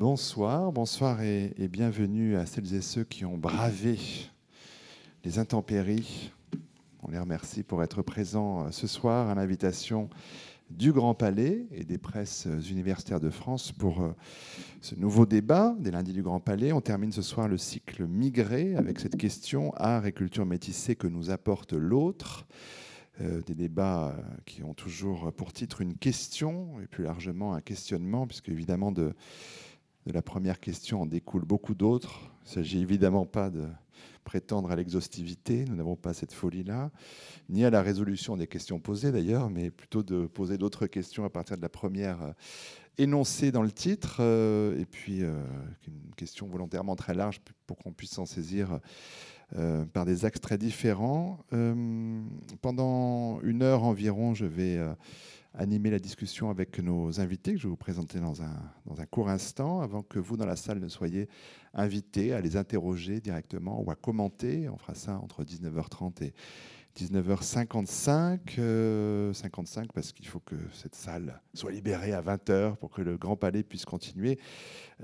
Bonsoir, bonsoir et, bienvenue à celles et ceux qui ont bravé les intempéries. On les remercie pour être présents euh, ce soir à l'invitation du Grand Palais et des presses universitaires de France pour euh, ce nouveau débat des lundis du Grand Palais. On termine ce soir le cycle migré avec cette question art et culture métissée que nous apporte l'autre. Euh, des débats qui ont toujours pour titre une question et plus largement un questionnement, puisque évidemment de, de la première question en découle beaucoup d'autres. Il ne s'agit évidemment pas de prétendre à l'exhaustivité, nous n'avons pas cette folie-là, ni à la résolution des questions posées d'ailleurs, mais plutôt de poser d'autres questions à partir de la première euh, énoncée dans le titre, euh, et puis euh, une question volontairement très large pour qu'on puisse s'en saisir par des axes très différents. pendant une heure environ, je vais animer la discussion avec nos invités que je vais vous présenter dans un, dans un court instant, avant que vous, dans la salle, ne soyez invités à les interroger directement ou à commenter. On fera ça entre 19h30 et 19h55. 55 euh, parce qu'il faut que cette salle soit libérée à 20h pour que le Grand Palais puisse continuer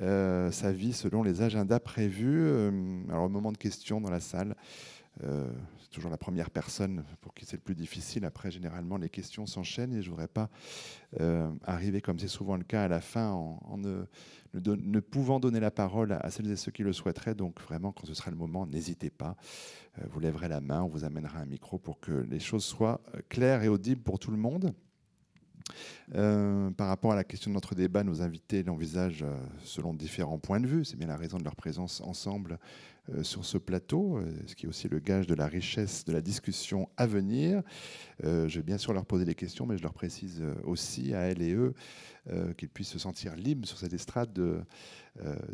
euh, sa vie selon les agendas prévus. Euh, alors, au moment de questions dans la salle, euh, c'est toujours la première personne pour qui c'est le plus difficile. Après, généralement, les questions s'enchaînent et je ne voudrais pas euh, arriver, comme c'est souvent le cas, à la fin en, ne, ne, pouvant donner la parole à celles et ceux qui le souhaiteraient. Donc, vraiment, quand ce sera le moment, n'hésitez pas. Euh, vous lèverez la main, on vous amènera un micro pour que les choses soient claires et audibles pour tout le monde. par rapport à la question de notre débat, nos invités l'envisagent selon différents points de vue. C'est bien la raison de leur présence ensemble euh, sur ce plateau, euh, ce qui est aussi le gage de la richesse de la discussion à venir. Euh, je vais bien sûr leur poser des questions, mais je leur précise aussi à elles et eux qu'ils puissent se sentir libres sur cette estrade de,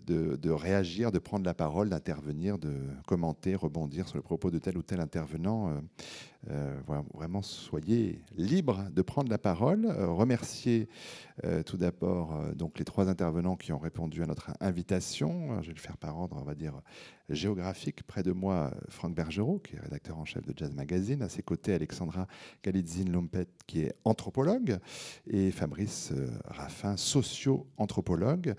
de, réagir, de prendre la parole, d'intervenir, de commenter, rebondir sur le propos de tel ou tel intervenant. vraiment, soyez libres de prendre la parole. remercier tout d'abord donc les trois intervenants qui ont répondu à notre invitation. Je vais le faire par ordre, on va dire géographique. Près de moi, Franck Bergerot, qui est rédacteur en chef de Jazz Magazine. À ses côtés, Alexandra Galitzine-Lompet, qui est anthropologue. Et Fabrice euh, Raffin, socio-anthropologue.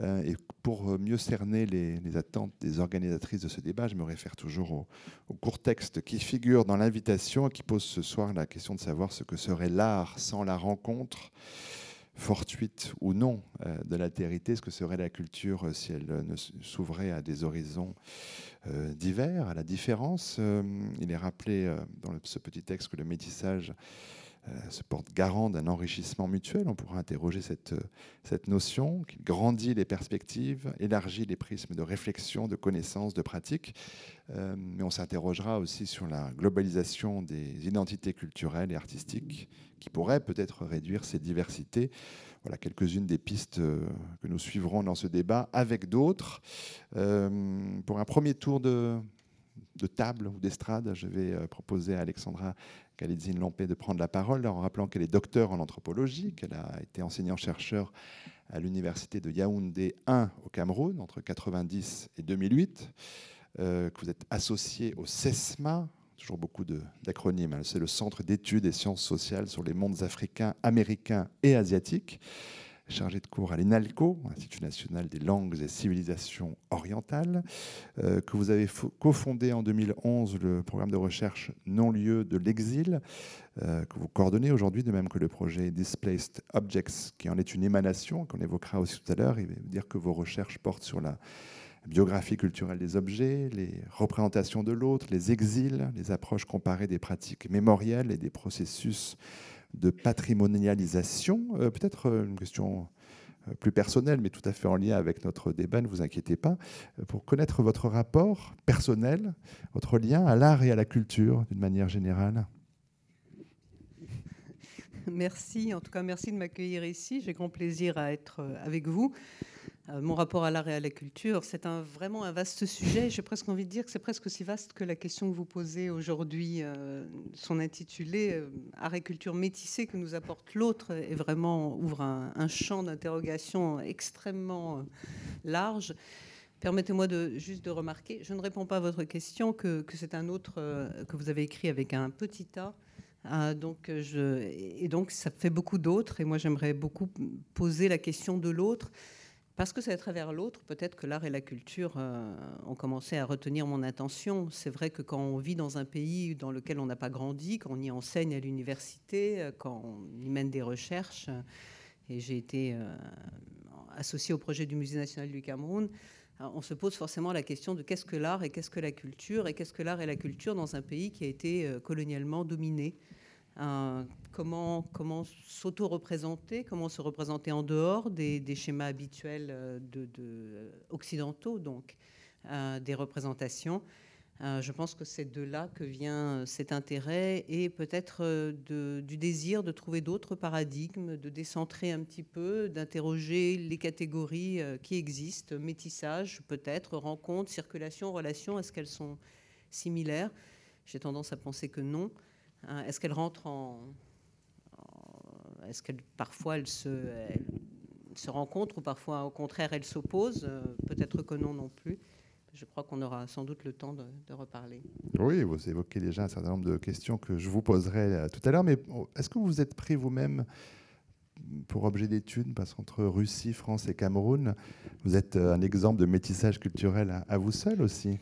Euh, et pour mieux cerner les, attentes des organisatrices de ce débat, je me réfère toujours au, au court texte qui figure dans l'invitation et qui pose ce soir la question de savoir ce que serait l'art sans la rencontre fortuite ou non euh, de l'altérité, ce que serait la culture euh, si elle euh, ne s'ouvrait à des horizons divers, à la différence. il est rappelé dans ce petit texte que le métissage se porte garant d'un enrichissement mutuel. On pourra interroger cette, cette notion, qui grandit les perspectives, élargit les prismes de réflexion, de connaissance, de pratique. mais on s'interrogera aussi sur la globalisation des identités culturelles et artistiques qui pourrait peut-être réduire ces diversités. Voilà quelques-unes des pistes euh, que nous suivrons dans ce débat avec d'autres. Euh, pour un premier tour de, de table ou d'estrade, je vais euh, proposer à Alexandra Kalidzine Lampé de prendre la parole en rappelant qu'elle est docteur en anthropologie, qu'elle a été enseignant-chercheur à l'université de Yaoundé 1 au Cameroun entre 1990 et 2008, que vous êtes associé au CESMA, toujours beaucoup d'acronymes. Hein. C'est le Centre d'études et sciences sociales sur les mondes africains, américains et asiatiques, chargé de cours à l'INALCO, Institut national des langues et civilisations orientales, euh, que vous avez cofondé en 2011 le programme de recherche non-lieu de l'exil, euh, que vous coordonnez aujourd'hui, de même que le projet Displaced Objects, qui en est une émanation, qu'on évoquera aussi tout à l'heure. Il veut dire que vos recherches portent sur la biographie culturelle des objets, les représentations de l'autre, les exils, les approches comparées des pratiques mémorielles et des processus de patrimonialisation. Euh, peut-être euh, une question euh, plus personnelle, mais tout à fait en lien avec notre débat, ne vous inquiétez pas, pour connaître votre rapport personnel, votre lien à l'art et à la culture d'une manière générale. Merci, en tout cas merci de m'accueillir ici. J'ai grand plaisir à être avec vous. Euh, mon rapport à l'art et à la culture, c'est un, vraiment un vaste sujet. J'ai presque envie de dire que c'est presque aussi vaste que la question que vous posez aujourd'hui. Euh, son intitulé euh, Art et culture métissée que nous apporte l'autre est vraiment ouvre un, champ d'interrogation extrêmement large. Permettez-moi juste de remarquer, je ne réponds pas à votre question, que, c'est un autre que vous avez écrit avec un petit A. donc je, et donc ça fait beaucoup d'autres, et moi j'aimerais beaucoup poser la question de l'autre. Parce que c'est à travers l'autre, peut-être que l'art et la culture euh, ont commencé à retenir mon attention. C'est vrai que quand on vit dans un pays dans lequel on n'a pas grandi, quand on y enseigne à l'université, euh, quand on y mène des recherches, euh, et j'ai été associé au projet du Musée national du Cameroun, on se pose forcément la question de qu'est-ce que l'art et qu'est-ce que la culture, et qu'est-ce que l'art et la culture dans un pays qui a été colonialement dominé comment, s'auto-représenter, comment se représenter en dehors des, schémas habituels euh, euh, occidentaux, donc euh, des représentations. je pense que c'est de là que vient cet intérêt et peut-être du désir de trouver d'autres paradigmes, de décentrer un petit peu, d'interroger les catégories qui existent, métissage peut-être, rencontre, circulation, relation, est-ce qu'elles sont similaires? J'ai tendance à penser que non. Hein, est-ce qu'elle rentre en, est-ce qu'elle parfois elle se, se rencontre ou parfois au contraire elle s'oppose? Euh, Peut-être que non non plus. Je crois qu'on aura sans doute le temps de, reparler. Oui, vous évoquez déjà un certain nombre de questions que je vous poserai euh, tout à l'heure, mais est-ce que vous êtes pris vous-même pour objet d'étude, parce qu'entre Russie, France et Cameroun, vous êtes euh, un exemple de métissage culturel à vous seul aussi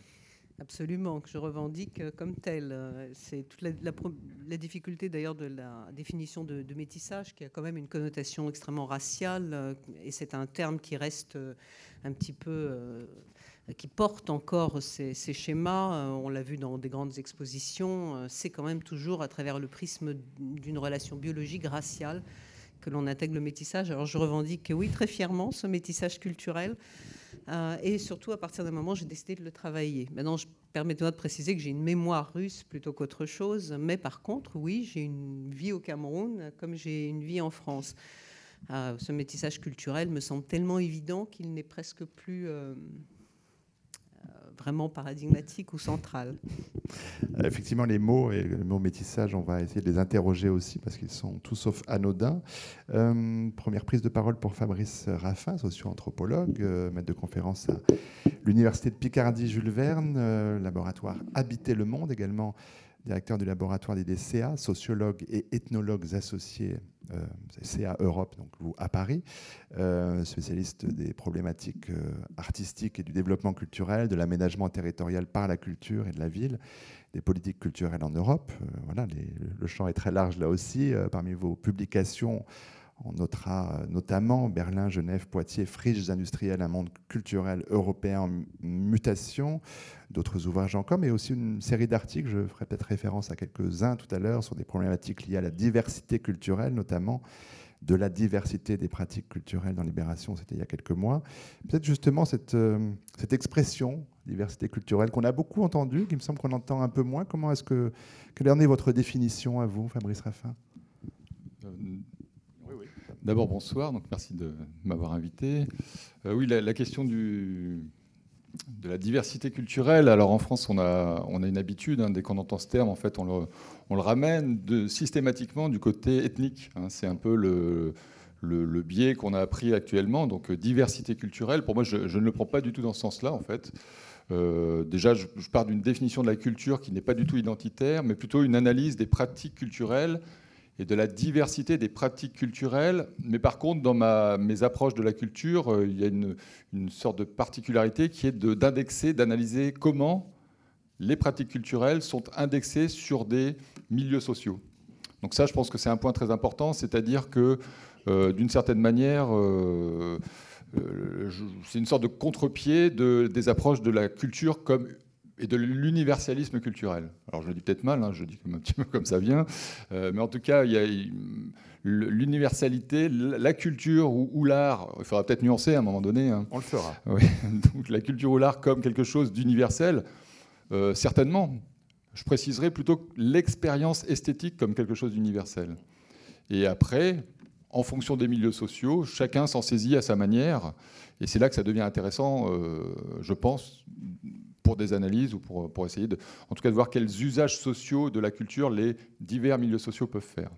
Absolument, que je revendique euh, comme tel. Euh, c'est toute la, difficulté d'ailleurs de la définition de, métissage qui a quand même une connotation extrêmement raciale euh, et c'est un terme qui reste un petit peu, qui porte encore ces, schémas. On l'a vu dans des grandes expositions. C'est quand même toujours à travers le prisme d'une relation biologique raciale que l'on intègre le métissage. Alors je revendique, oui, très fièrement ce métissage culturel. Euh, et surtout, à partir d'un moment, j'ai décidé de le travailler. Maintenant, permettez-moi de préciser que j'ai une mémoire russe plutôt qu'autre chose. Mais par contre, oui, j'ai une vie au Cameroun comme j'ai une vie en France. Euh, ce métissage culturel me semble tellement évident qu'il n'est presque plus euh, vraiment paradigmatique ou central. Euh, effectivement, les mots et le mot métissage, on va essayer de les interroger aussi parce qu'ils sont tout sauf anodins. Euh, première prise de parole pour Fabrice Raffin, socio-anthropologue, euh, maître de conférence à l'Université de Picardie Jules Verne, laboratoire Habiter le Monde également directeur du laboratoire des DCA, sociologue et ethnologues associés euh, CA Europe, donc vous à Paris, euh, spécialiste des problématiques euh, artistiques et du développement culturel, de l'aménagement territorial par la culture et de la ville, des politiques culturelles en Europe. voilà, le champ est très large là aussi. parmi vos publications, on notera euh, notamment Berlin, Genève, Poitiers, Friges industriels, un monde culturel européen en mutation, d'autres ouvrages encore, mais aussi une série d'articles, je ferai peut-être référence à quelques-uns tout à l'heure, sur des problématiques liées à la diversité culturelle, notamment de la diversité des pratiques culturelles dans Libération, c'était il y a quelques mois. Peut-être justement cette, euh, expression, diversité culturelle, qu'on a beaucoup entendue, qui me semble qu'on entend un peu moins. Comment est-ce que, quelle en est votre définition à vous, Fabrice Raffin? Euh, D'abord, bonsoir, donc merci de m'avoir invité. Euh, oui, la, question de la diversité culturelle. Alors en France, on a, on a une habitude, hein, dès qu'on entend ce terme, en fait, on le, ramène systématiquement du côté ethnique. Hein. c'est un peu le, le, biais qu'on a appris actuellement. Donc euh, diversité culturelle, pour moi, je, ne le prends pas du tout dans ce sens-là, en fait. Euh, déjà, je, je pars d'une définition de la culture qui n'est pas du tout identitaire, mais plutôt une analyse des pratiques culturelles et de la diversité des pratiques culturelles. Mais par contre, dans mes approches de la culture, euh, il y a une, sorte de particularité qui est d'indexer, d'analyser comment les pratiques culturelles sont indexées sur des milieux sociaux. Donc ça, je pense que c'est un point très important, c'est-à-dire que euh, d'une certaine manière, euh, c'est une sorte de contre-pied de, des approches de la culture comme et de l'universalisme culturel. Alors je le dis peut-être mal, hein, je dis un petit peu comme ça vient, euh, mais en tout cas, il y a l'universalité, la culture ou, l'art, il faudra peut-être nuancer à un moment donné. Hein. On le fera. donc la culture ou l'art comme quelque chose d'universel, euh, certainement. Je préciserai plutôt l'expérience esthétique comme quelque chose d'universel. Et après, en fonction des milieux sociaux, chacun s'en saisit à sa manière. Et c'est là que ça devient intéressant, je pense, pour des analyses ou pour, pour essayer, de, en tout cas, de voir quels usages sociaux de la culture les divers milieux sociaux peuvent faire.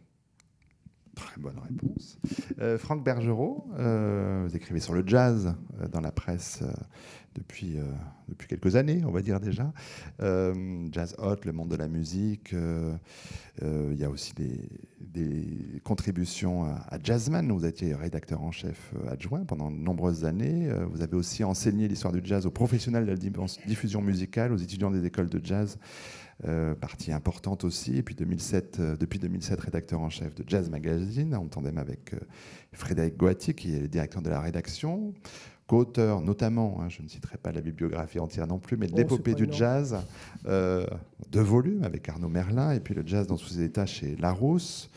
Très bonne réponse. Euh, Franck Bergerot, euh, vous écrivez sur le jazz euh, dans la presse depuis, depuis quelques années, on va dire déjà. jazz Hot, le monde de la musique. il y a aussi des, contributions à, à, Jazzman. Vous étiez rédacteur en chef adjoint pendant de nombreuses années. vous avez aussi enseigné l'histoire du jazz aux professionnels de la diffusion musicale, aux étudiants des écoles de jazz. Euh, partie importante aussi. Et puis 2007, euh, depuis 2007, rédacteur en chef de Jazz Magazine, en tandem avec euh, Frédéric Goati, qui est le directeur de la rédaction, co-auteur notamment, hein, je ne citerai pas la bibliographie entière non plus, mais de oh, l'épopée du jazz, deux volumes avec Arnaud Merlin, et puis le jazz dans tous ses états chez Larousse.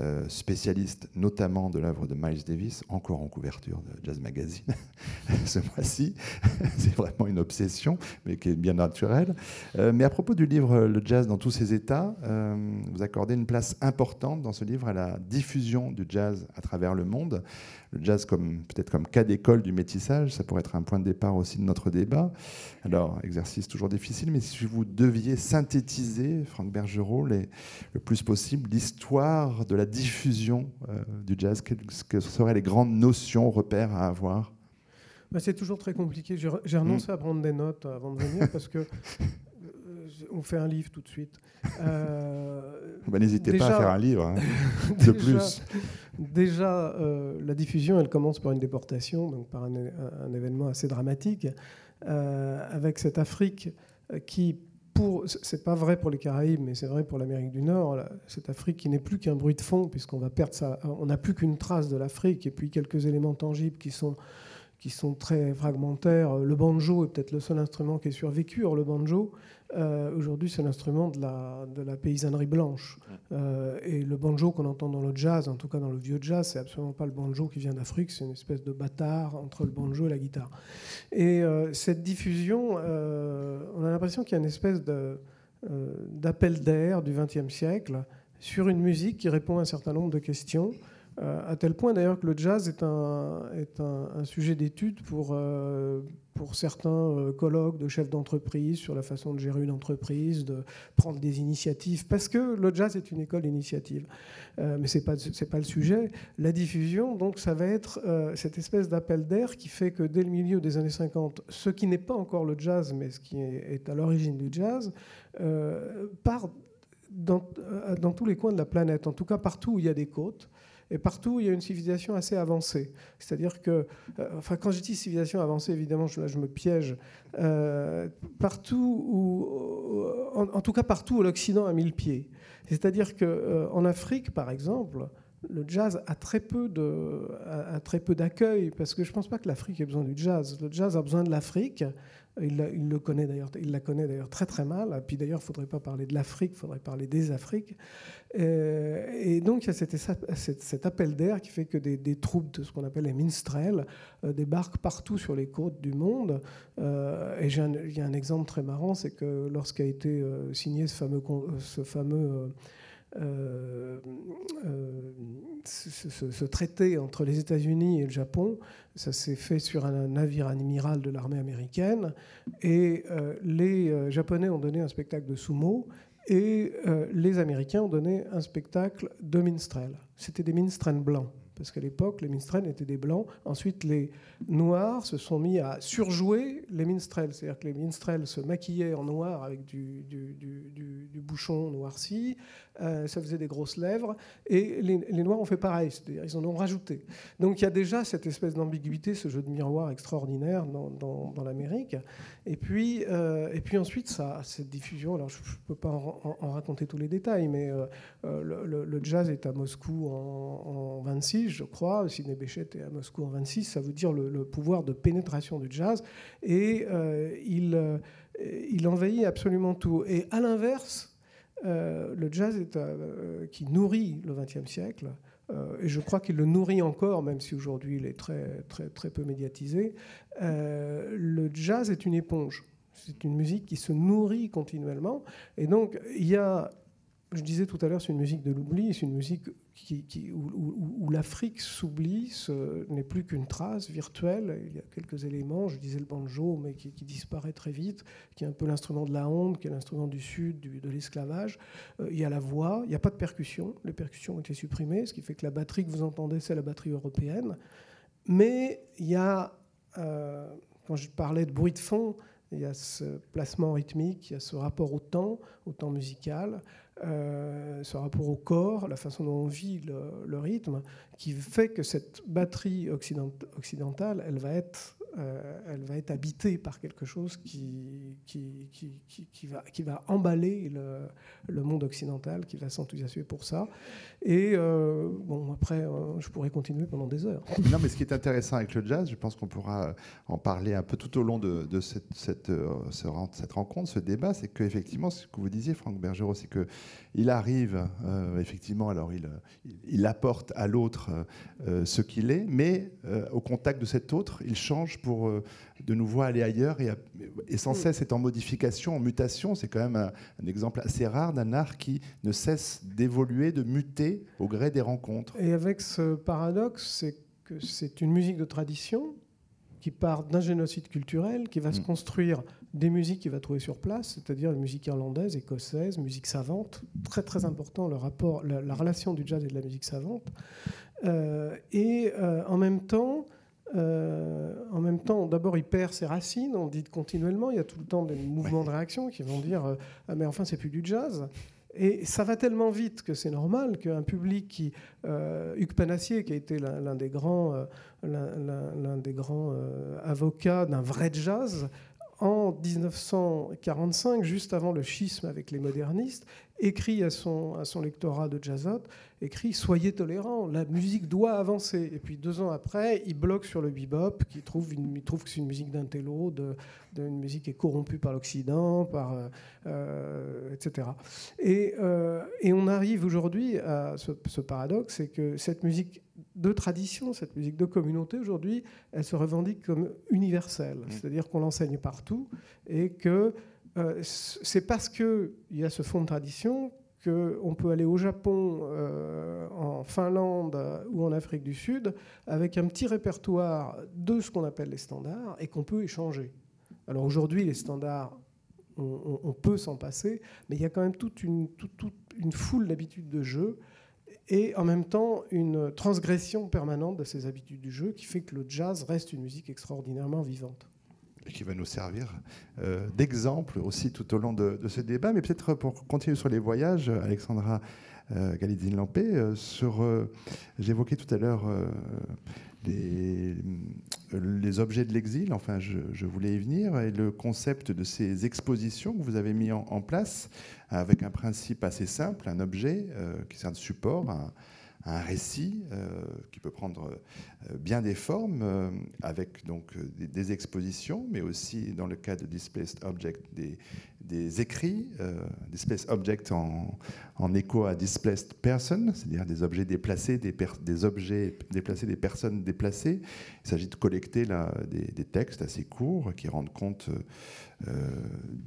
Euh, spécialiste notamment de l'œuvre de Miles Davis, encore en couverture de Jazz Magazine ce mois-ci. C'est vraiment une obsession, mais qui est bien naturelle. Euh, mais à propos du livre Le jazz dans tous ses états, euh, vous accordez une place importante dans ce livre à la diffusion du jazz à travers le monde le jazz comme peut-être comme cas d'école du métissage, ça pourrait être un point de départ aussi de notre débat. Alors, exercice toujours difficile, mais si vous deviez synthétiser, Franck Bergerot, le plus possible l'histoire de la diffusion euh, du jazz, quelles, seraient les grandes notions, repères à avoir? Bah, C'est toujours très compliqué. J'ai renoncé hmm. à prendre des notes avant de venir parce que on fait un livre tout de suite. Euh, bah, N'hésitez pas à faire un livre hein, de plus. Déjà, euh, la diffusion, elle commence par une déportation, donc par un, événement assez dramatique, euh, avec cette Afrique qui, pour, c'est pas vrai pour les Caraïbes, mais c'est vrai pour l'Amérique du Nord, cette Afrique qui n'est plus qu'un bruit de fond, puisqu'on va perdre ça, on n'a plus qu'une trace de l'Afrique, et puis quelques éléments tangibles qui sont qui sont très fragmentaires. Le banjo est peut-être le seul instrument qui est survécu. Or, le banjo, euh, aujourd'hui, c'est l'instrument de la, de la, paysannerie blanche. Euh, et le banjo qu'on entend dans le jazz, en tout cas dans le vieux jazz, c'est absolument pas le banjo qui vient d'Afrique, c'est une espèce de bâtard entre le banjo et la guitare. Et euh, cette diffusion, on a l'impression qu'il y a une espèce d'appel d'air du XXe siècle sur une musique qui répond à un certain nombre de questions. Euh, à tel point d'ailleurs que le jazz est un, est un, sujet d'étude pour, euh, pour certains euh, colloques de chefs d'entreprise sur la façon de gérer une entreprise, de prendre des initiatives, parce que le jazz est une école d'initiative. mais ce n'est pas, pas le sujet. La diffusion, donc, ça va être cette espèce d'appel d'air qui fait que dès le milieu des années 50, ce qui n'est pas encore le jazz, mais ce qui est, à l'origine du jazz, part dans, dans tous les coins de la planète, en tout cas partout où il y a des côtes. Et partout, il y a une civilisation assez avancée. C'est-à-dire que, euh, enfin, quand je dis civilisation avancée, évidemment, je, là, je me piège. Euh, partout où, en, tout cas, partout où l'Occident a mis le pied. C'est-à-dire qu'en euh, Afrique, par exemple, le jazz a très peu de, très peu d'accueil parce que je ne pense pas que l'Afrique ait besoin du jazz. Le jazz a besoin de l'Afrique il, le connaît d'ailleurs, il la connaît d'ailleurs très très mal. Puis d'ailleurs, il ne faudrait pas parler de l'Afrique, il faudrait parler des Afriques. Euh, et donc, il y a cet, appel d'air qui fait que des, troupes de ce qu'on appelle les minstrels euh, débarquent partout sur les côtes du monde. Euh, et il y a un exemple très marrant, c'est que lorsqu'a été signé ce fameux euh, euh, ce, traité entre les États-Unis et le Japon, ça s'est fait sur un navire amiral de l'armée américaine, et euh, les Japonais ont donné un spectacle de sumo, et les Américains ont donné un spectacle de minstrel. C'était des minstrels blancs parce qu'à l'époque, les minstrels étaient des blancs. Ensuite, les noirs se sont mis à surjouer les minstrels. C'est-à-dire que les minstrels se maquillaient en noir avec du, bouchon noirci, euh, ça faisait des grosses lèvres, et les, noirs ont fait pareil, c'est-à-dire ils en ont rajouté. Donc il y a déjà cette espèce d'ambiguïté, ce jeu de miroir extraordinaire dans, l'Amérique. Et puis, euh, et puis ensuite, ça, cette diffusion, alors je ne peux pas en, raconter tous les détails, mais euh, le, jazz est à Moscou en, en 26, je crois, Sidney Bechet est à Moscou en 26, ça veut dire le, pouvoir de pénétration du jazz, et euh, il, euh, il envahit absolument tout. Et à l'inverse, euh, le jazz qui nourrit le XXe siècle, et je crois qu'il le nourrit encore, même si aujourd'hui il est très, très, très peu médiatisé, le jazz est une éponge. C'est une musique qui se nourrit continuellement. Et donc, il y a je disais tout à l'heure, c'est une musique de l'oubli, c'est une musique où, l'Afrique s'oublie, ce n'est plus qu'une trace virtuelle. Il y a quelques éléments, je disais le banjo, mais qui, disparaît très vite, qui est un peu l'instrument de la honte, qui est l'instrument du Sud, de l'esclavage. Euh, il y a la voix, il n'y a pas de percussion, les percussions ont été supprimées, ce qui fait que la batterie que vous entendez, c'est la batterie européenne. Mais il y a, euh, quand je parlais de bruit de fond, il y a ce placement rythmique, il y a ce rapport au temps, au temps musical, euh, ce rapport au corps, la façon dont on vit le, rythme, qui fait que cette batterie occidentale, elle va être elle va être habitée par quelque chose qui, qui, qui, qui va, va emballer le, le, monde occidental, qui va s'enthousiasmer pour ça. Et euh, bon, après, euh, je pourrais continuer pendant des heures. Non, mais ce qui est intéressant avec le jazz, je pense qu'on pourra en parler un peu tout au long de, de cette, cette, cette, rencontre, ce débat, c'est qu'effectivement, ce que vous disiez, Franck Bergerot, c'est qu'il arrive, effectivement, alors il, il apporte à l'autre ce qu'il est, mais au contact de cet autre, il change pour euh, de nouveau aller ailleurs et, et, sans cesse est en modification, en mutation. C'est quand même un, exemple assez rare d'un art qui ne cesse d'évoluer, de muter au gré des rencontres. Et avec ce paradoxe, c'est que c'est une musique de tradition qui part d'un génocide culturel, qui va se mm. construire des musiques qu'il va trouver sur place, c'est-à-dire la musique irlandaise, écossaise, musique savante, très très important le rapport, la, relation du jazz et de la musique savante, euh, et euh, en même temps euh, en même temps, d'abord, il perd ses racines, on dit continuellement, il y a tout le temps des mouvements de réaction qui vont dire euh, ah, mais enfin, c'est plus du jazz. Et ça va tellement vite que c'est normal qu'un public qui. Euh, Hugues Panassier, qui a été l'un des grands, euh, l'un des grands avocats d'un vrai jazz, en 1945, juste avant le schisme avec les modernistes, écrit à son, à son lectorat de jazzot, écrit Soyez tolérants, la musique doit avancer. Et puis deux ans après, il bloque sur le bebop, qui trouve, il trouve que c'est une musique d'un télo, de, une musique qui est corrompue par l'Occident, par, euh, euh, etc. Et, euh, et, on arrive aujourd'hui à ce, paradoxe, c'est que cette musique de tradition, cette musique de communauté, aujourd'hui, elle se revendique comme universelle. Mmh. C'est-à-dire qu'on l'enseigne partout et que c'est parce qu'il y a ce fond de tradition qu'on peut aller au Japon, euh, en Finlande ou en Afrique du Sud avec un petit répertoire de ce qu'on appelle les standards et qu'on peut échanger. Alors aujourd'hui, les standards, on, peut s'en passer, mais il y a quand même toute une, une foule d'habitudes de jeu et en même temps une transgression permanente de ces habitudes du jeu qui fait que le jazz reste une musique extraordinairement vivante qui va nous servir euh, d'exemple aussi tout au long de, ce débat. Mais peut-être pour continuer sur les voyages, Alexandra euh, Galidzine-Lampé, euh, sur, j'évoquais tout à l'heure les, objets de l'exil, enfin je, voulais y venir, et le concept de ces expositions que vous avez mis en, place avec un principe assez simple, un objet qui sert de support, un, un récit euh, qui peut prendre euh, bien des formes, euh, avec donc des, expositions, mais aussi dans le cas de Displaced Object, des, écrits, Displaced Object en, écho à Displaced Person, c'est-à-dire des objets déplacés, des, objets déplacés, des personnes déplacées. Il s'agit de collecter là, des, textes assez courts qui rendent compte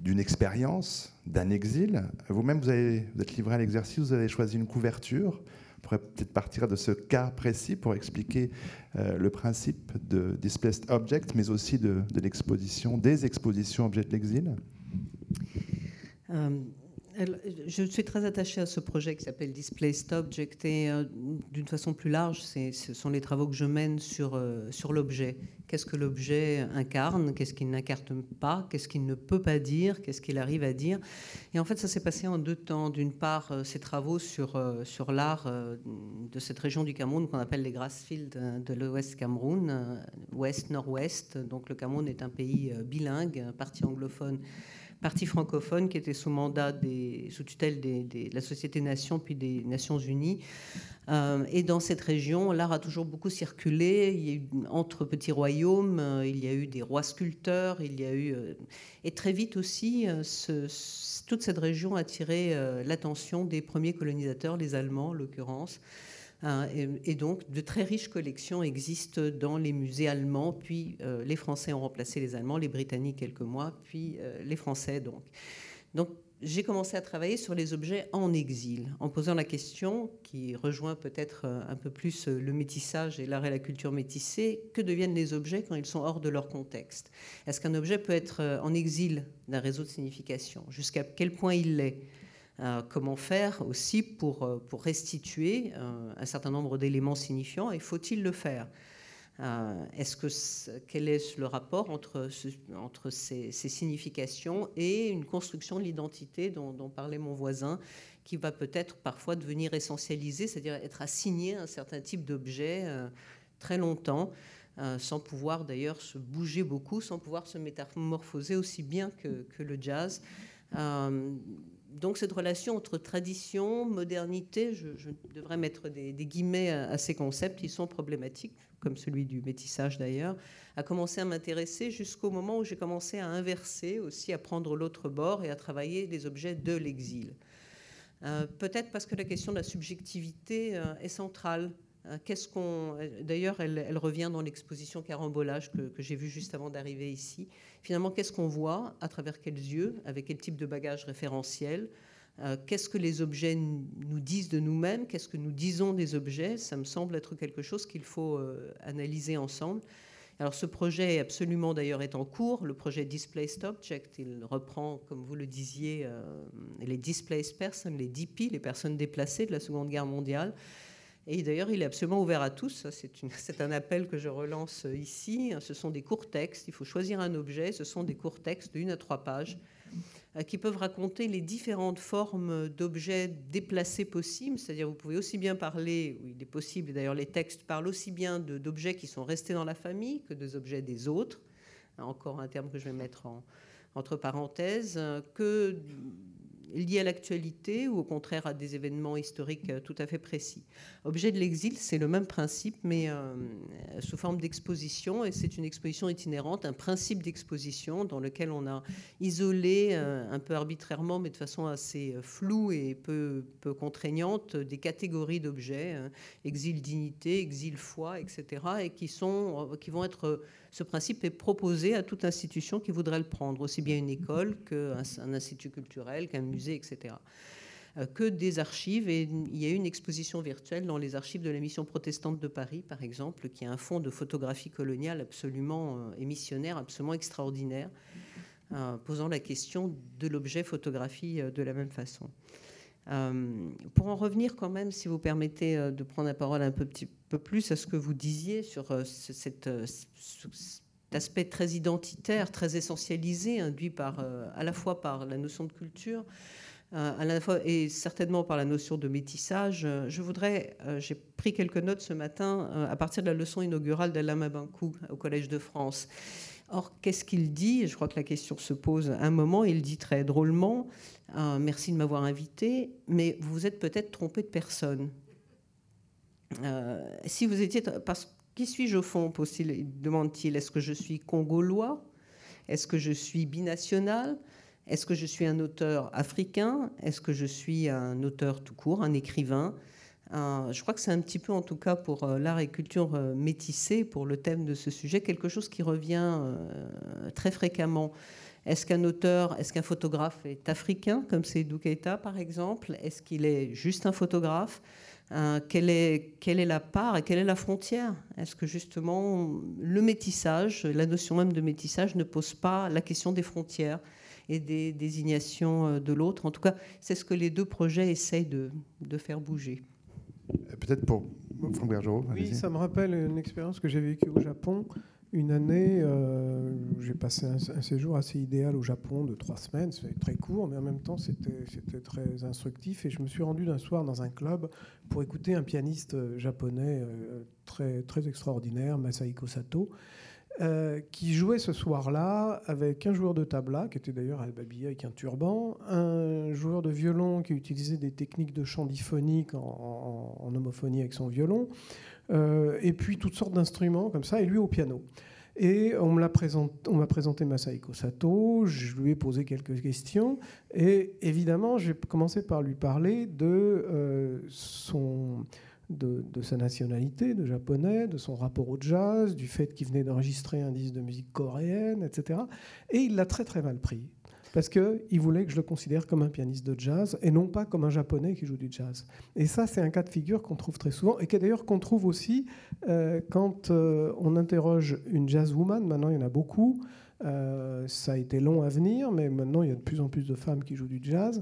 d'une expérience, d'un exil. Vous-même, vous, vous êtes livré à l'exercice, vous avez choisi une couverture pourrait peut-être partir de ce cas précis pour expliquer euh, le principe de Displaced Object, mais aussi de, l'exposition, des expositions objets de l'exil? Euh, je suis très attachée à ce projet qui s'appelle Displaced Object et euh, d'une façon plus large, ce sont les travaux que je mène sur, euh, sur l'objet. Qu'est-ce que l'objet incarne? Qu'est-ce qu'il n'incarne pas? Qu'est-ce qu'il ne peut pas dire? Qu'est-ce qu'il arrive à dire? Et en fait, ça s'est passé en deux temps. D'une part, euh, ces travaux sur, sur l'art de cette région du Cameroun qu'on appelle les Grassfields de l'Ouest Cameroun, ouest-nord-ouest. Donc le Cameroun est un pays bilingue, partie anglophone parti francophone qui était sous mandat, sous tutelle de la Société Nation puis des Nations Unies. Euh, et dans cette région, l'art a toujours beaucoup circulé. Il y a eu, entre petits royaumes, euh, il y a eu des rois sculpteurs, il y a eu euh, et très vite aussi, toute cette région a attiré l'attention des premiers colonisateurs, les Allemands en l'occurrence. Hein, et, donc, de très riches collections existent dans les musées allemands, puis euh, les Français ont remplacé les Allemands, les Britanniques quelques mois, puis euh, les Français donc. Donc j'ai commencé à travailler sur les objets en exil, en posant la question, qui rejoint peut-être euh, un peu plus le métissage et l'art et la culture métissée, que deviennent les objets quand ils sont hors de leur contexte? Est-ce qu'un objet peut être en exil d'un réseau de signification? Jusqu'à quel point il l'est? Comment faire aussi pour, pour restituer un certain nombre d'éléments signifiants et faut-il le faire? Euh, est-ce que quel est le rapport entre, entre ces, significations et une construction de l'identité dont, parlait mon voisin, qui va peut-être parfois devenir essentialisée, c'est-à-dire être assigné à un certain type d'objet euh, très longtemps, euh, sans pouvoir d'ailleurs se bouger beaucoup, sans pouvoir se métamorphoser aussi bien que le jazz? Donc cette relation entre tradition, modernité, je, devrais mettre des, guillemets à, ces concepts, ils sont problématiques, comme celui du métissage d'ailleurs, a commencé à m'intéresser jusqu'au moment où j'ai commencé à inverser aussi, à prendre l'autre bord et à travailler des objets de l'exil. Euh, peut-être parce que la question de la subjectivité euh, est centrale qu'est-ce qu'on, d'ailleurs, elle, revient dans l'exposition Carambolage que, j'ai vue juste avant d'arriver ici. Finalement, qu'est-ce qu'on voit À travers quels yeux Avec quel type de bagage référentiel euh, Qu'est-ce que les objets nous disent de nous-mêmes Qu'est-ce que nous disons des objets? Ça me semble être quelque chose qu'il faut euh, analyser ensemble. Alors ce projet absolument d'ailleurs est en cours, le projet Displaced Object, il reprend, comme vous le disiez, les Displaced Persons, les DP, les personnes déplacées de la Seconde Guerre mondiale. Et d'ailleurs, il est absolument ouvert à tous. C'est un appel que je relance ici. Ce sont des courts textes. Il faut choisir un objet. Ce sont des courts textes d'une à trois pages euh, qui peuvent raconter les différentes formes d'objets déplacés possibles. C'est-à-dire, vous pouvez aussi bien parler, il est possible, d'ailleurs, les textes parlent aussi bien d'objets qui sont restés dans la famille que des objets des autres. Encore un terme que je vais mettre entre parenthèses, que liés à l'actualité ou au contraire à des événements historiques euh, tout à fait précis. Objet de l'exil, c'est le même principe, mais euh, sous forme d'exposition, et c'est une exposition itinérante, un principe d'exposition dans lequel on a isolé euh, un peu arbitrairement, mais de façon assez floue et peu, peu contraignante, des catégories d'objets, hein, exil dignité, exil foi, etc., et qui, sont, qui vont être ce principe est proposé à toute institution qui voudrait le prendre, aussi bien une école qu'un un institut culturel, qu'un musée, etc. Euh, que des archives. Et il y a une exposition virtuelle dans les archives de la mission protestante de Paris, par exemple, qui a un fonds de photographie coloniale absolument euh, émissionnaire, absolument extraordinaire, euh, posant la question de l'objet photographie de la même façon. Pour en revenir quand même, si vous permettez de prendre la parole un peu, petit peu plus à ce que vous disiez sur cette, cet aspect très identitaire, très essentialisé, induit par, à la fois par la notion de culture, euh, à la fois, et certainement par la notion de métissage. Euh, je voudrais, euh, j'ai pris quelques notes ce matin à partir de la leçon inaugurale d'Alain Mabankou au Collège de France. Or, qu'est-ce qu'il dit? Je crois que la question se pose un moment. Il dit très drôlement Merci de m'avoir invité, mais vous vous êtes peut-être trompé de personne. si vous étiez. Parce, qui suis-je au fond? Demande-t-il. Est-ce que je suis congolois? Est-ce que je suis binational? Est-ce que je suis un auteur africain? Est-ce que je suis un auteur tout court, un écrivain? Je crois que c'est un petit peu, en tout cas pour euh, l'art et culture euh, métissée, pour le thème de ce sujet, quelque chose qui revient euh, très fréquemment. Est-ce qu'un auteur, est-ce qu'un photographe est africain, comme c'est Keita par exemple? Est-ce qu'il est juste un photographe? Quelle, est, la part et quelle est la frontière? Est-ce que justement le métissage, la notion même de métissage ne pose pas la question des frontières et des désignations de l'autre? En tout cas, c'est ce que les deux projets essayent de faire bouger. Euh, peut-être pour Franck Bergerot. Oui, ça me rappelle une expérience que j'ai vécue au Japon. Une année, euh, j'ai passé un, séjour assez idéal au Japon de trois semaines. C'était très court, mais en même temps, c'était très instructif. Et je me suis rendu d'un soir dans un club pour écouter un pianiste japonais très, très extraordinaire, Masahiko Sato. Euh, qui jouait ce soir-là avec un joueur de tabla, qui était d'ailleurs habillé avec un turban, un joueur de violon qui utilisait des techniques de chant diphonique en, homophonie avec son violon, euh, et puis toutes sortes d'instruments comme ça, et lui au piano. Et on m'a présenté, présenté Masaiko Sato, je lui ai posé quelques questions, et évidemment, j'ai commencé par lui parler de euh, son de, sa nationalité, de japonais, de son rapport au jazz, du fait qu'il venait d'enregistrer un disque de musique coréenne, etc. Et il l'a très très mal pris. Parce qu'il voulait que je le considère comme un pianiste de jazz et non pas comme un japonais qui joue du jazz. Et ça, c'est un cas de figure qu'on trouve très souvent et d'ailleurs qu'on trouve aussi euh, quand euh, on interroge une jazzwoman. Maintenant, il y en a beaucoup. Euh, ça a été long à venir, mais maintenant, il y a de plus en plus de femmes qui jouent du jazz.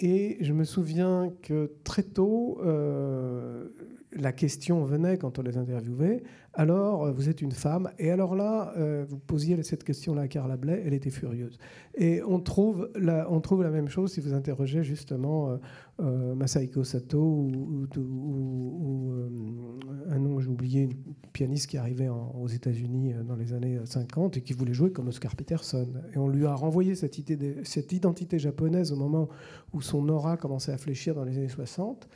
Et je me souviens que très tôt, euh, la question venait quand on les interviewait alors, euh, vous êtes une femme. Et alors là, euh, vous posiez cette question-là à Carla Blais, elle était furieuse. Et on trouve la, même chose si vous interrogez justement euh, Masaiko Sato ou, un nom, j'ai oublié, une pianiste qui arrivait aux États-Unis dans les années 50 et qui voulait jouer comme Oscar Peterson. Et on lui a renvoyé cette identité japonaise au moment où son aura commençait à fléchir dans les années 60.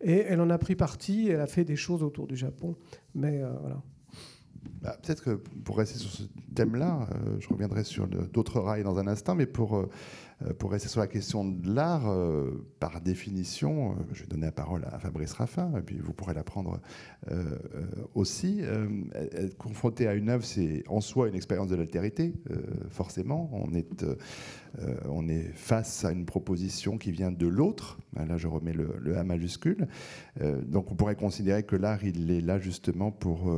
Et elle en a pris parti, elle a fait des choses autour du Japon. Mais euh, voilà. Bah, peut-être que pour rester sur ce thème-là, euh, je reviendrai sur d'autres rails dans un instant, mais pour, euh, pour rester sur la question de l'art, par définition, je vais donner la parole à Fabrice Raffin, et puis vous pourrez la prendre aussi. être confronté à une œuvre, c'est en soi une expérience de l'altérité, forcément. On est, on est face à une proposition qui vient de l'autre. Là, je remets le A majuscule. donc on pourrait considérer que l'art, il est là justement pour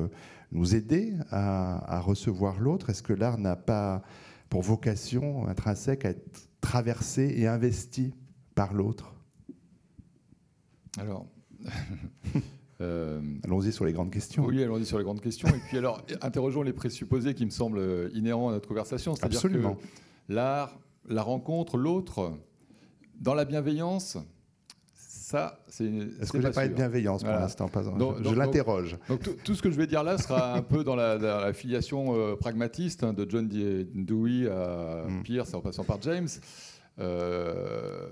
nous aider à, recevoir l'autre? Est-ce que l'art n'a pas pour vocation intrinsèque à être traversé et investi par l'autre? Alors. Euh, allons-y sur les grandes questions. Oui, allons-y sur les grandes questions. Et puis alors, interrogeons les présupposés qui me semblent inhérents à notre conversation. C'est-à-dire que l'art, la rencontre, l'autre, dans la bienveillance, ça, c'est. Est-ce que j'ai pas de bienveillance pour l'instant pas, Je, l'interroge. Donc, tout ce que je vais dire là sera un peu dans la, filiation euh, pragmatiste hein, de John Dewey à mm. Pierce en passant par James. Euh,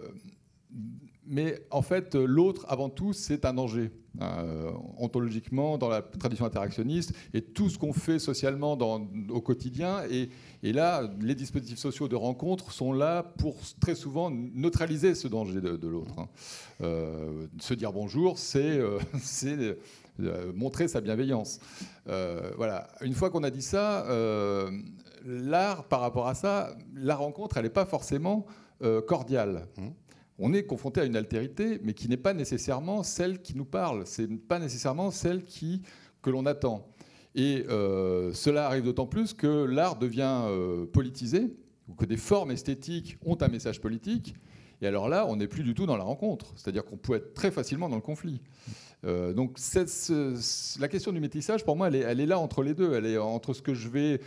mais en fait, l'autre, avant tout, c'est un danger. Euh, ontologiquement, dans la tradition interactionniste, et tout ce qu'on fait socialement au quotidien. Et, là, les dispositifs sociaux de rencontre sont là pour très souvent neutraliser ce danger de, l'autre. Hein. Euh, se dire bonjour, c'est euh, montrer sa bienveillance. voilà. Une fois qu'on a dit ça, l'art, par rapport à ça, la rencontre, elle n'est pas forcément cordiale. On est confronté à une altérité, mais qui n'est pas nécessairement celle qui nous parle, c'est pas nécessairement celle qui, que l'on attend. Et euh, cela arrive d'autant plus que l'art devient euh, politisé, ou que des formes esthétiques ont un message politique. Et alors là, on n'est plus du tout dans la rencontre, c'est-à-dire qu'on peut être très facilement dans le conflit. Euh, donc la question du métissage, pour moi, elle est, elle est, là entre les deux. Elle est entre ce que je vais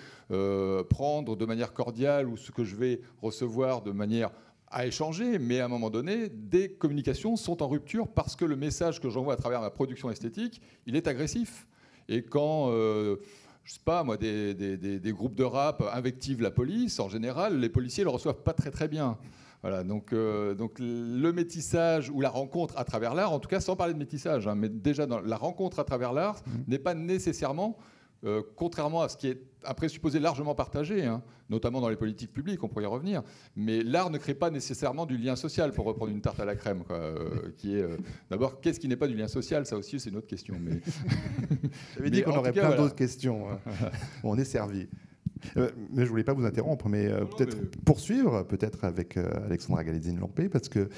prendre de manière cordiale ou ce que je vais recevoir de manière à échanger, mais à un moment donné, des communications sont en rupture parce que le message que j'envoie à travers ma production esthétique, il est agressif. Et quand, euh, je sais pas, moi, des, des, groupes de rap invectivent la police, en général, les policiers le reçoivent pas très très bien. Voilà, donc, euh, donc le métissage ou la rencontre à travers l'art, en tout cas sans parler de métissage, hein, mais déjà dans la rencontre à travers l'art mmh. n'est pas nécessairement euh, contrairement à ce qui est un présupposé largement partagé, hein, notamment dans les politiques publiques, on pourrait y revenir, mais l'art ne crée pas nécessairement du lien social, pour reprendre une tarte à la crème, euh, qui est euh, d'abord qu'est-ce qui n'est pas du lien social, ça aussi c'est une autre question. Mais... J'avais dit qu'on aurait plein d'autres questions. Hein. on est servi. mais je voulais pas vous interrompre, mais peut-être poursuivre, peut-être avec Alexandra Galizine-Lampé, parce que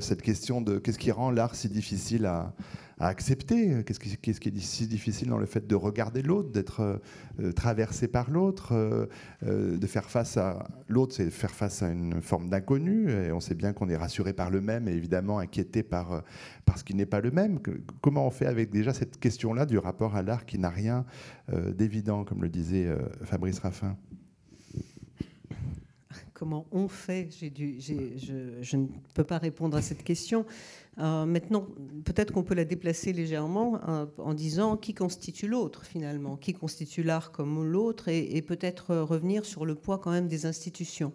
cette question de qu'est-ce qui rend l'art si difficile à, accepter. Qu'est-ce qui, est si difficile dans le fait de regarder l'autre, d'être euh, traversé par l'autre, euh, euh, de faire face à l'autre, c'est faire face à une forme d'inconnu. Et on sait bien qu'on est rassuré par le même et évidemment inquiété par, par ce qui n'est pas le même. comment on fait avec déjà cette question-là du rapport à l'art qui n'a rien d'évident, comme le disait Fabrice Raffin? Comment on fait? Je, ne peux pas répondre à cette question. Euh, maintenant, peut-être qu'on peut la déplacer légèrement euh, en disant qui constitue l'autre finalement, qui constitue l'art comme l'autre, et, peut-être revenir sur le poids quand même des institutions.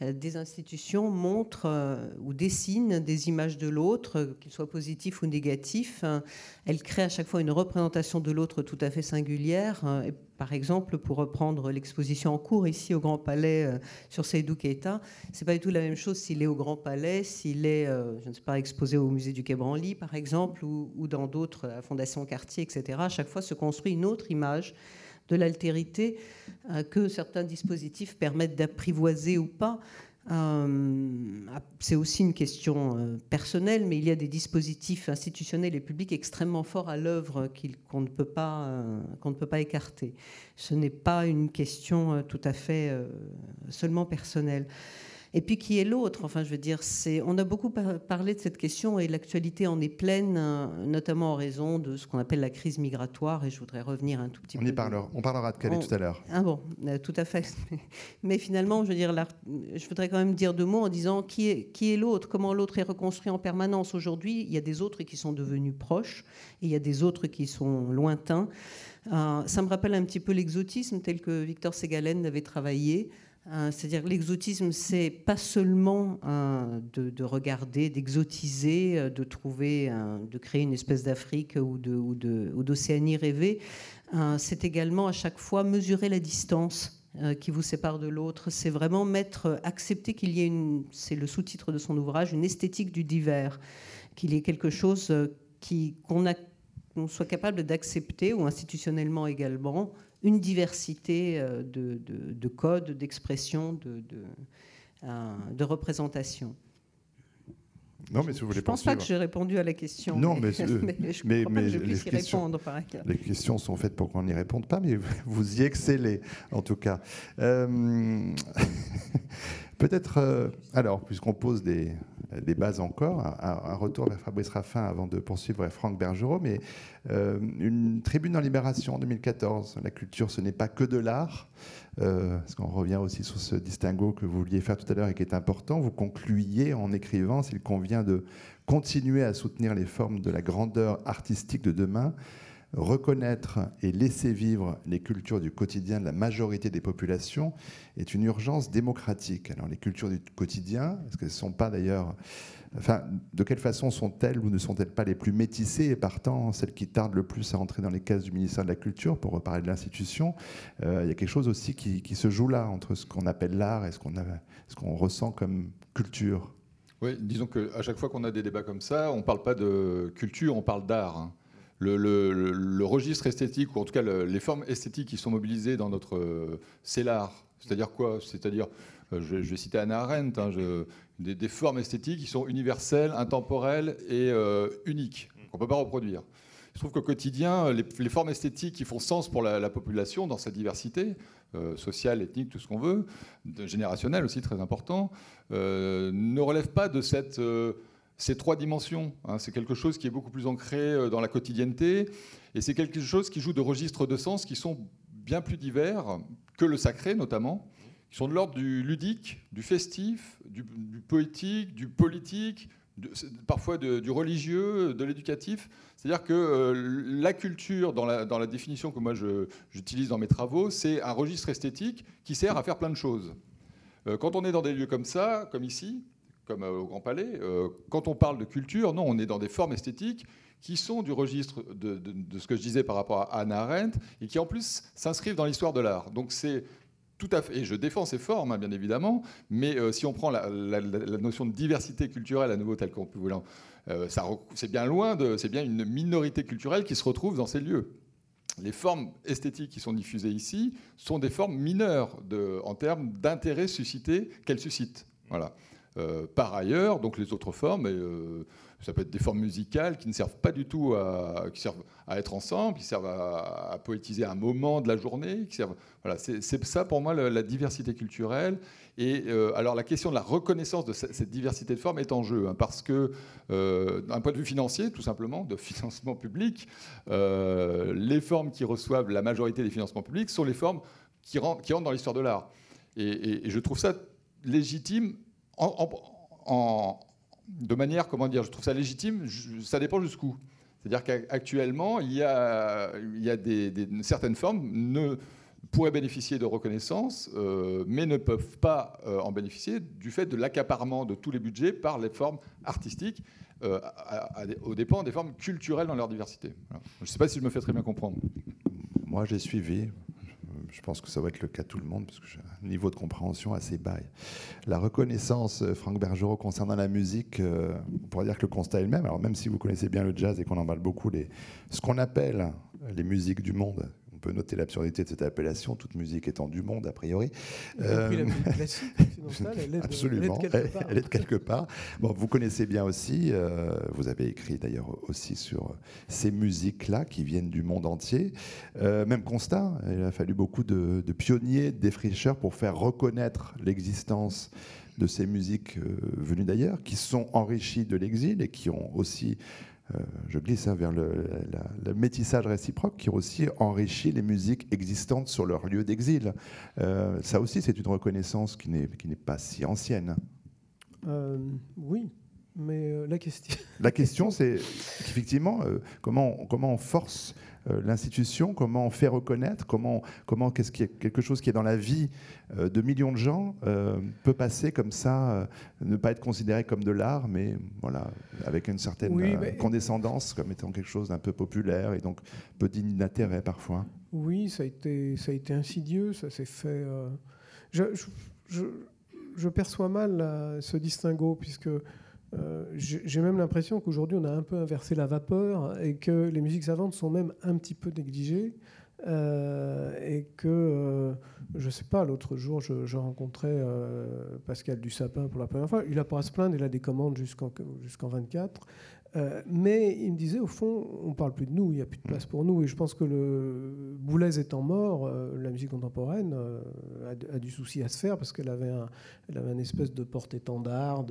Des institutions montrent ou dessinent des images de l'autre, qu'ils soient positifs ou négatifs. Elles créent à chaque fois une représentation de l'autre tout à fait singulière. Par exemple, pour reprendre l'exposition en cours ici au Grand Palais euh, sur Seydou Keita, c'est pas du tout la même chose s'il est au Grand Palais, s'il est, euh, je ne sais pas, exposé au musée du Quai Branly, par exemple, ou, dans d'autres, la Fondation Cartier, etc. À chaque fois se construit une autre image de l'altérité euh, que certains dispositifs permettent d'apprivoiser ou pas. Euh, c'est aussi une question euh, personnelle, mais il y a des dispositifs institutionnels et publics extrêmement forts à l'œuvre qu'on ne, peut pas, qu'on ne peut pas écarter. Ce n'est pas une question tout à fait seulement personnelle. Et puis qui est l'autre? Enfin, je veux dire, c'est, on a beaucoup parlé de cette question et l'actualité en est pleine, euh, notamment en raison de ce qu'on appelle la crise migratoire. Et je voudrais revenir un tout petit on peu. Y parlera, on parlera de Calais tout à l'heure. Ah bon, euh, tout à fait. Mais finalement, je veux dire, je voudrais quand même dire deux mots en disant qui est, qui est l'autre, comment l'autre est reconstruit en permanence. Aujourd'hui, il y a des autres qui sont devenus proches et il y a des autres qui sont lointains. Euh, ça me rappelle un petit peu l'exotisme tel que Victor Segalen avait travaillé. Euh, c'est-à-dire l'exotisme, c'est pas seulement euh, de, regarder, d'exotiser, euh, de trouver, de créer une espèce d'Afrique ou d'Océanie rêvée. c'est également à chaque fois mesurer la distance qui vous sépare de l'autre. C'est vraiment mettre, accepter qu'il y ait une, c'est le sous-titre de son ouvrage, une esthétique du divers, qu'il y ait quelque chose qu'on soit capable d'accepter, ou institutionnellement également, une diversité euh, de, codes, d'expressions, de, de, euh, représentations. Non, mais si vous voulez Je ne pense pas que j'ai répondu à la question. Non, mais, mais, je mais, mais, je puisse y répondre. Par les questions sont faites pour qu'on n'y réponde pas, mais vous y excellez, en tout cas. Euh, peut-être, alors, puisqu'on pose des, des bases encore. Un, retour vers Fabrice Raffin avant de poursuivre Franck Bergerot, mais euh, une tribune en Libération en 2014. La culture, ce n'est pas que de l'art. Euh, parce qu'on revient aussi sur ce distinguo que vous vouliez faire tout à l'heure et qui est important. Vous concluiez en écrivant s'il convient de continuer à soutenir les formes de la grandeur artistique de demain reconnaître et laisser vivre les cultures du quotidien de la majorité des populations est une urgence démocratique. Alors les cultures du quotidien, est-ce qu'elles ne sont pas d'ailleurs... Enfin, de quelle façon sont-elles ou ne sont-elles pas les plus métissées et partant celles qui tardent le plus à entrer dans les cases du ministère de la Culture, pour reparler de l'institution euh, Il y a quelque chose aussi qui, se joue là, entre ce qu'on appelle l'art et ce qu'on ressent comme culture? Oui, disons qu'à chaque fois qu'on a des débats comme ça, on ne parle pas de culture, on parle d'art. Le, registre esthétique, ou en tout cas les formes esthétiques qui sont mobilisées dans notre euh, c'est-à-dire quoi? C'est-à-dire, euh, je, vais citer Anna Arendt, hein, des, formes esthétiques qui sont universelles, intemporelles et euh, uniques, qu'on ne peut pas reproduire. Je trouve qu'au quotidien, les, formes esthétiques qui font sens pour la, population dans sa diversité, sociale, ethnique, tout ce qu'on veut, générationnelle aussi très important, ne relèvent pas de cette ces trois dimensions. Hein. c'est quelque chose qui est beaucoup plus ancré euh, dans la quotidienneté, et c'est quelque chose qui joue de registres de sens qui sont bien plus divers que le sacré notamment, qui sont de l'ordre du ludique, du festif, du, poétique, du politique, parfois du religieux, de l'éducatif. C'est-à-dire que euh, la culture, dans la, définition que moi j'utilise dans mes travaux, c'est un registre esthétique qui sert à faire plein de choses. Euh, quand on est dans des lieux comme ça, comme ici, comme euh, au Grand Palais. Euh, quand on parle de culture, non, on est dans des formes esthétiques qui sont du registre de, ce que je disais par rapport à Anna Arendt et qui en plus s'inscrivent dans l'histoire de l'art. Donc c'est tout à fait, et je défends ces formes, hein, bien évidemment, mais euh, si on prend la, notion de diversité culturelle à nouveau telle qu'on peut vouloir, c'est bien loin de, c'est bien une minorité culturelle qui se retrouve dans ces lieux. Les formes esthétiques qui sont diffusées ici sont des formes mineures en termes d'intérêt suscité qu'elles suscitent. Voilà. Euh, par ailleurs, donc les autres formes, euh, ça peut être des formes musicales qui ne servent pas du tout à, qui servent à être ensemble, qui servent à, poétiser un moment de la journée. Qui servent, voilà, c'est ça pour moi la, diversité culturelle. Et euh, alors la question de la reconnaissance de cette, diversité de formes est en jeu, hein, parce que d'un point de vue financier, tout simplement, de financement public, les formes qui reçoivent la majorité des financements publics sont les formes qui rentrent, qui dans l'histoire de l'art. et je trouve ça légitime de manière, comment dire, je trouve ça légitime, ça dépend jusqu'où. C'est-à-dire qu'actuellement, il y a, certaines formes ne, pourraient bénéficier de reconnaissance, euh, mais ne peuvent pas euh, en bénéficier du fait de l'accaparement de tous les budgets par les formes artistiques, euh, aux dépens des formes culturelles dans leur diversité. Je ne sais pas si je me fais très bien comprendre. Moi, j'ai suivi. Je pense que ça va être le cas de tout le monde, parce que j'ai un niveau de compréhension assez bas. La reconnaissance, Franck Bergerot, concernant la musique, on pourrait dire que le constat est le même. Alors, même si vous connaissez bien le jazz et qu'on emballe beaucoup ce qu'on appelle les musiques du monde, on peut noter l'absurdité de cette appellation, toute musique étant du monde, a priori. Euh, classique, absolument, elle est de quelque part. Bon, vous connaissez bien aussi, euh, vous avez écrit d'ailleurs aussi sur ces musiques-là qui viennent du monde entier. Euh, même constat, il a fallu beaucoup de, de pionniers, de défricheurs pour faire reconnaître l'existence de ces musiques venues d'ailleurs, qui sont enrichies de l'exil et qui ont aussi je glisse hein, vers le, métissage réciproque qui aussi enrichit les musiques existantes sur leur lieu d'exil. Euh, ça aussi, c'est une reconnaissance qui n'est pas si ancienne. Euh, oui, mais la question. La question, c'est effectivement comment, comment on force euh, l'institution, comment on fait reconnaître, comment, comment qu'est-ce qui est quelque chose qui est dans la vie euh, de millions de gens euh, peut passer comme ça, ne pas être considéré comme de l'art, mais voilà, avec une certaine condescendance comme étant quelque chose d'un peu populaire et donc peu digne d'intérêt parfois. Oui, ça a été, ça a été insidieux, ça s'est fait. Je, je, je, perçois mal ce distinguo puisque euh, j'ai même l'impression qu'aujourd'hui, on a un peu inversé la vapeur et que les musiques savantes sont même un petit peu négligées. Euh, et que, euh, je sais pas, l'autre jour, je, rencontrais Pascal Dussapin pour la première fois. Il n'a pas à se plaindre, il a des commandes jusqu'en jusqu'en 24. Euh, mais il me disait, au fond, on ne parle plus de nous, il n'y a plus de place pour nous. Et je pense que le Boulez étant mort, euh, la musique contemporaine euh, a, du souci à se faire parce qu'elle avait, un, avait une espèce de porte-étendard.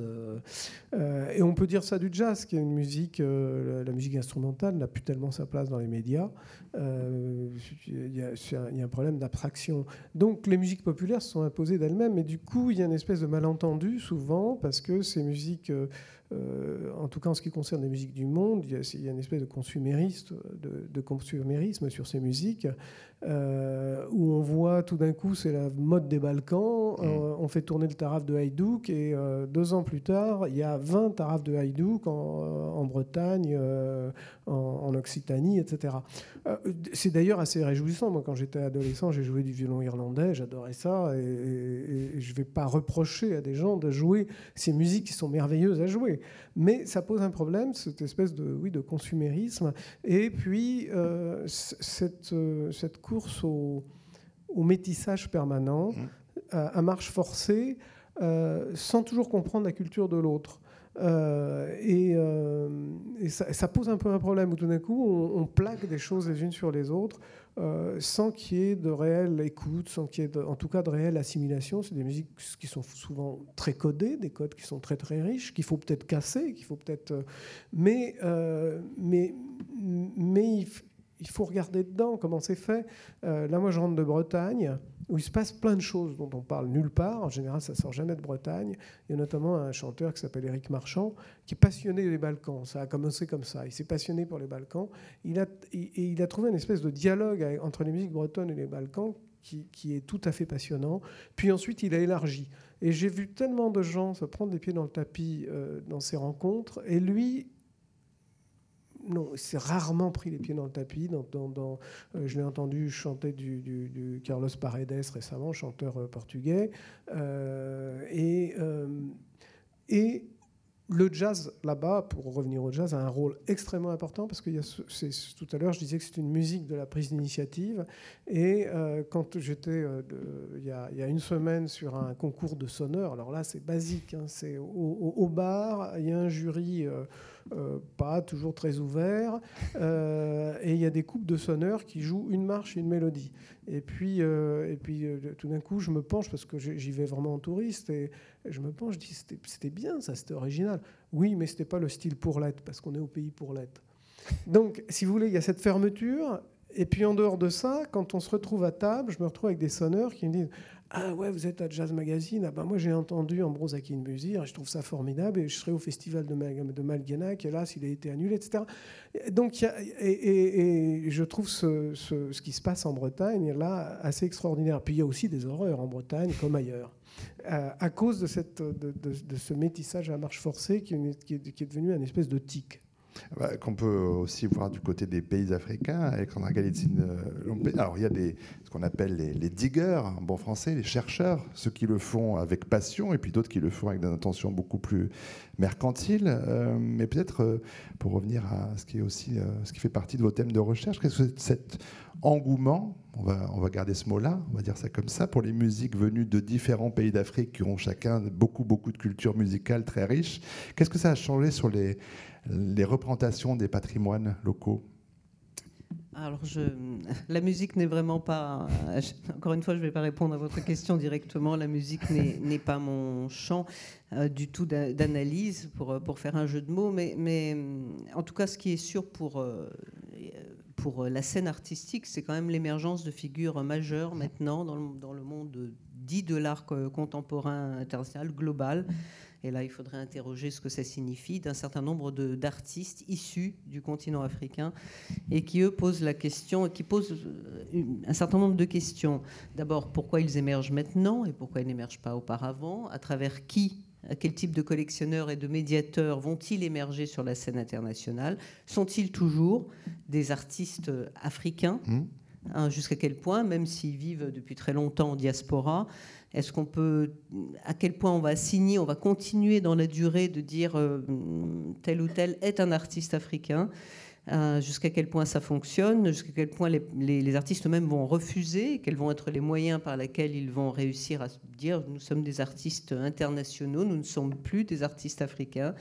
et on peut dire ça du jazz, qui est une musique, la musique instrumentale n'a plus tellement sa place dans les médias. Il y, a un problème d'abstraction. Donc les musiques populaires se sont imposées d'elles-mêmes, et du coup, il y a une espèce de malentendu souvent parce que ces musiques euh, en tout cas en ce qui concerne les musiques du monde, il y a, une espèce de, de, de consumérisme sur ces musiques. Euh, où on voit tout d'un coup, c'est la mode des Balkans, mm. euh, on fait tourner le taraf de Haïdouk, et euh, deux ans plus tard, il y a 20 tarafs de Haïdouk en, Bretagne, en, Occitanie, etc. c'est d'ailleurs assez réjouissant. Moi, quand j'étais adolescent, j'ai joué du violon irlandais, j'adorais ça, et, je ne vais pas reprocher à des gens de jouer ces musiques qui sont merveilleuses à jouer. Mais ça pose un problème, cette espèce de, oui, de consumérisme. Et puis, cette, cette course au, métissage permanent, mmh. à, marche forcée, euh, sans toujours comprendre la culture de l'autre. Euh, et, euh, ça, pose un peu un problème où tout d'un coup on, plaque des choses les unes sur les autres sans qu'il y ait de réelle écoute, sans qu'il y ait en tout cas de réelle assimilation. C'est des musiques qui sont souvent très codées, des codes qui sont très très riches, qu'il faut peut-être casser, qu'il faut peut-être. mais, mais, mais il faut regarder dedans comment c'est fait. Euh, là, moi, je rentre de Bretagne, où il se passe plein de choses dont on parle nulle part. En général, ça sort jamais de Bretagne. Il y a notamment un chanteur qui s'appelle Éric Marchand, qui est passionné des Balkans. Ça a commencé comme ça. Il s'est passionné pour les Balkans. Il a, et, il a trouvé une espèce de dialogue entre les musiques bretonnes et les Balkans qui, qui, est tout à fait passionnant. Puis ensuite, il a élargi. Et j'ai vu tellement de gens se prendre les pieds dans le tapis euh, dans ces rencontres. Et lui, non, il s'est rarement pris les pieds dans le tapis. Euh, je l'ai entendu chanter du, Carlos Paredes récemment, chanteur euh, portugais. Euh, et le jazz là-bas, pour revenir au jazz, a un rôle extrêmement important parce que tout à l'heure je disais que c'est une musique de la prise d'initiative. Et quand j'étais il, y a une semaine sur un concours de sonneurs, alors là c'est basique, hein, c'est au, bar, il y a un jury. Euh, pas toujours très ouvert. Euh, et il y a des couples de sonneurs qui jouent une marche une mélodie. Et puis, euh, et puis tout d'un coup, je me penche, parce que j'y vais vraiment en touriste, je me penche, je dis c'était bien ça, c'était original. Oui, mais c'était pas le style pour l'être, parce qu'on est au pays pour l'être. Donc, si vous voulez, il y a cette fermeture. Et puis en dehors de ça, quand on se retrouve à table, je me retrouve avec des sonneurs qui me disent Ah ouais, vous êtes à Jazz Magazine Ah ben moi j'ai entendu Ambrose Akinmusir, je trouve ça formidable, et je serai au festival de, de Malguenac, et là s'il a été annulé, etc. Donc, et, je trouve ce, qui se passe en Bretagne là assez extraordinaire. Puis il y a aussi des horreurs en Bretagne comme ailleurs. Euh, à cause de, ce métissage à marche forcée qui, qui, est, qui est devenu un espèce de tic. Bah, qu'on peut aussi voir du côté des pays africains. Alexandra Galitzine, euh, alors il y a ce qu'on appelle les, diggers, en bon français, les chercheurs, ceux qui le font avec passion et puis d'autres qui le font avec des intentions beaucoup plus mercantiles. Euh, mais peut-être euh, pour revenir à ce qui est aussi ce qui fait partie de vos thèmes de recherche, qu'est-ce que cet engouement, on va, on va garder ce mot-là, on va dire ça comme ça, pour les musiques venues de différents pays d'Afrique qui ont chacun beaucoup, beaucoup de culture musicale très riche. Qu'est-ce que ça a changé sur les, les représentations des patrimoines locaux alors, la musique n'est vraiment pas. Encore une fois, je ne vais pas répondre à votre question directement. La musique n'est pas mon champ euh, du tout d'analyse pour, pour faire un jeu de mots. Mais, en tout cas, ce qui est sûr pour, euh, la scène artistique, c'est quand même l'émergence de figures majeures maintenant dans le monde dit de l'art contemporain international, global et là il faudrait interroger ce que ça signifie, d'un certain nombre d'artistes issus du continent africain et qui, eux, posent la question, qui posent euh, un certain nombre de questions. D'abord, pourquoi ils émergent maintenant et pourquoi ils n'émergent pas auparavant? À travers qui? Quel type de collectionneurs et de médiateurs vont-ils émerger sur la scène internationale? Sont-ils toujours des artistes africains? Mmh. Hein, Jusqu'à quel point, même s'ils vivent depuis très longtemps en diaspora, est-ce qu'on peut, à quel point on va signer, on va continuer dans la durée de dire euh, tel ou tel est un artiste africain euh, jusqu'à quel point ça fonctionne, jusqu'à quel point les, artistes eux-mêmes vont refuser, quels vont être les moyens par lesquels ils vont réussir à dire nous sommes des artistes internationaux, nous ne sommes plus des artistes africains.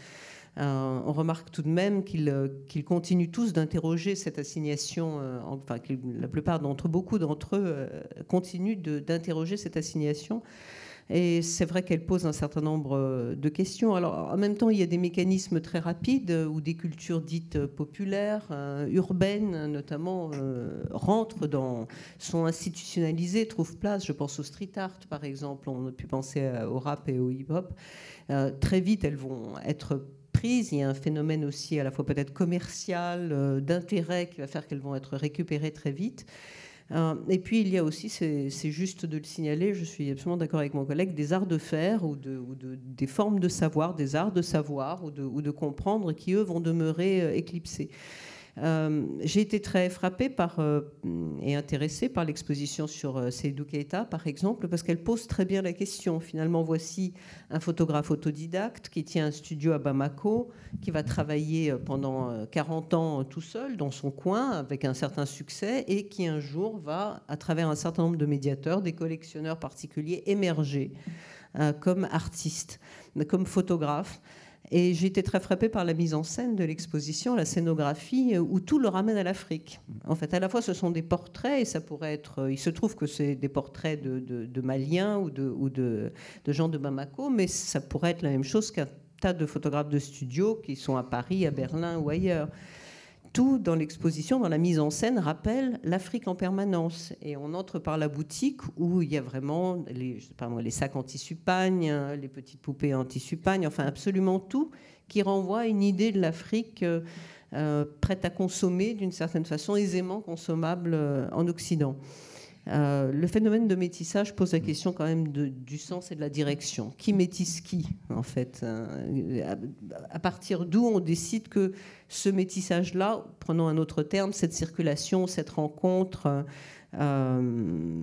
Euh, on remarque tout de même qu'ils euh, continuent tous d'interroger cette assignation, euh, enfin la plupart d'entre beaucoup d'entre eux continuent d'interroger cette assignation. Et c'est vrai qu'elle pose un certain nombre de questions. Alors, en même temps, il y a des mécanismes très rapides où des cultures dites populaires, urbaines notamment, rentrent dans, sont institutionnalisées, trouvent place. Je pense au street art, par exemple. On a pu penser au rap et au hip-hop. très vite, elles vont être il y a un phénomène aussi à la fois peut-être commercial, euh, d'intérêt qui va faire qu'elles vont être récupérées très vite. Euh, et puis il y a aussi, c'est juste de le signaler, je suis absolument d'accord avec mon collègue, des arts de faire ou, de, des formes de savoir, des arts de savoir ou de, ou de comprendre qui, eux, vont demeurer euh, éclipsés. Euh, j'ai été très frappée par, euh, et intéressée par l'exposition sur euh, Keita, par exemple, parce qu'elle pose très bien la question. Finalement, voici un photographe autodidacte qui tient un studio à Bamako, qui va travailler pendant 40 ans tout seul dans son coin avec un certain succès et qui un jour va, à travers un certain nombre de médiateurs, des collectionneurs particuliers, émerger comme artiste, comme photographe. Et j'ai été très frappée par la mise en scène de l'exposition, la scénographie, euh, où tout le ramène à l'Afrique. En fait, à la fois, ce sont des portraits, et ça pourrait être. Euh, il se trouve que c'est des portraits de, Maliens ou, de, ou de, gens de Bamako, mais ça pourrait être la même chose qu'un tas de photographes de studio qui sont à Paris, à Berlin ou ailleurs tout dans l'exposition, dans la mise en scène, rappelle l'Afrique en permanence. Et on entre par la boutique où il y a vraiment les, sacs en tissu les petites poupées en tissu enfin absolument tout qui renvoie à une idée de l'Afrique euh, euh, prête à consommer d'une certaine façon, aisément consommable euh, en Occident. Euh, le phénomène de métissage pose la question quand même du sens et de la direction. Qui métisse qui, en fait euh, À partir d'où on décide que ce métissage-là, prenons un autre terme, cette circulation, cette rencontre, euh,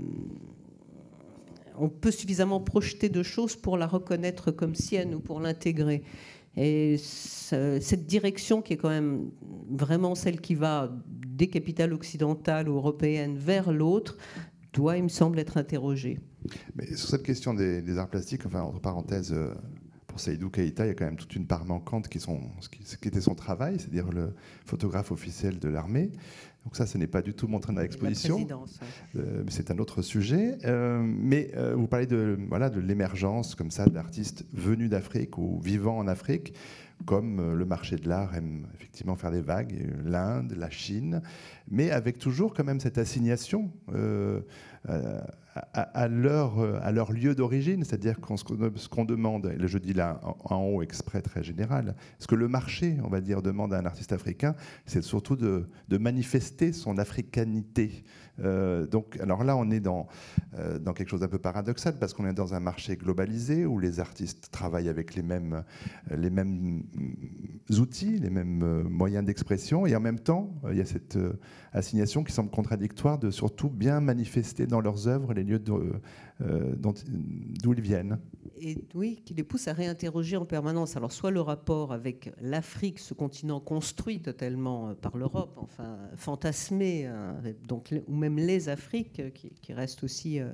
on peut suffisamment projeter de choses pour la reconnaître comme sienne ou pour l'intégrer. Et cette direction qui est quand même vraiment celle qui va des capitales occidentales ou européennes vers l'autre, doit, il me semble, être interrogé. Mais sur cette question des, arts plastiques, enfin, entre parenthèses, euh, pour Seydou Keïta, il y a quand même toute une part manquante qui, sont, ce qui était son travail, c'est-à-dire le photographe officiel de l'armée. Donc ça, ce n'est pas du tout montré dans l'exposition. Euh, c'est un autre sujet. Euh, mais vous parlez de voilà de l'émergence comme ça d'artistes venus d'Afrique ou vivant en Afrique. comme le marché de l'art aime effectivement faire des vagues, l'Inde, la Chine, mais avec toujours quand même cette assignation à, leur, à leur lieu d'origine, c'est-à-dire ce qu'on demande, et je dis là en, haut exprès très général, ce que le marché, on va dire, demande à un artiste africain, c'est surtout de, de, manifester son africanité. Euh, donc, alors là, on est dans, euh, dans quelque chose d'un peu paradoxal parce qu'on est dans un marché globalisé où les artistes travaillent avec les mêmes, les mêmes outils, les mêmes moyens d'expression, et en même temps, il y a cette assignation qui semble contradictoire de surtout bien manifester dans leurs œuvres les lieux euh, d'où ils viennent. Et oui, qui les pousse à réinterroger en permanence. Alors, soit le rapport avec l'Afrique, ce continent construit totalement euh, par l'Europe, enfin fantasmé, euh, donc, ou même les Afriques, qui, restent aussi euh,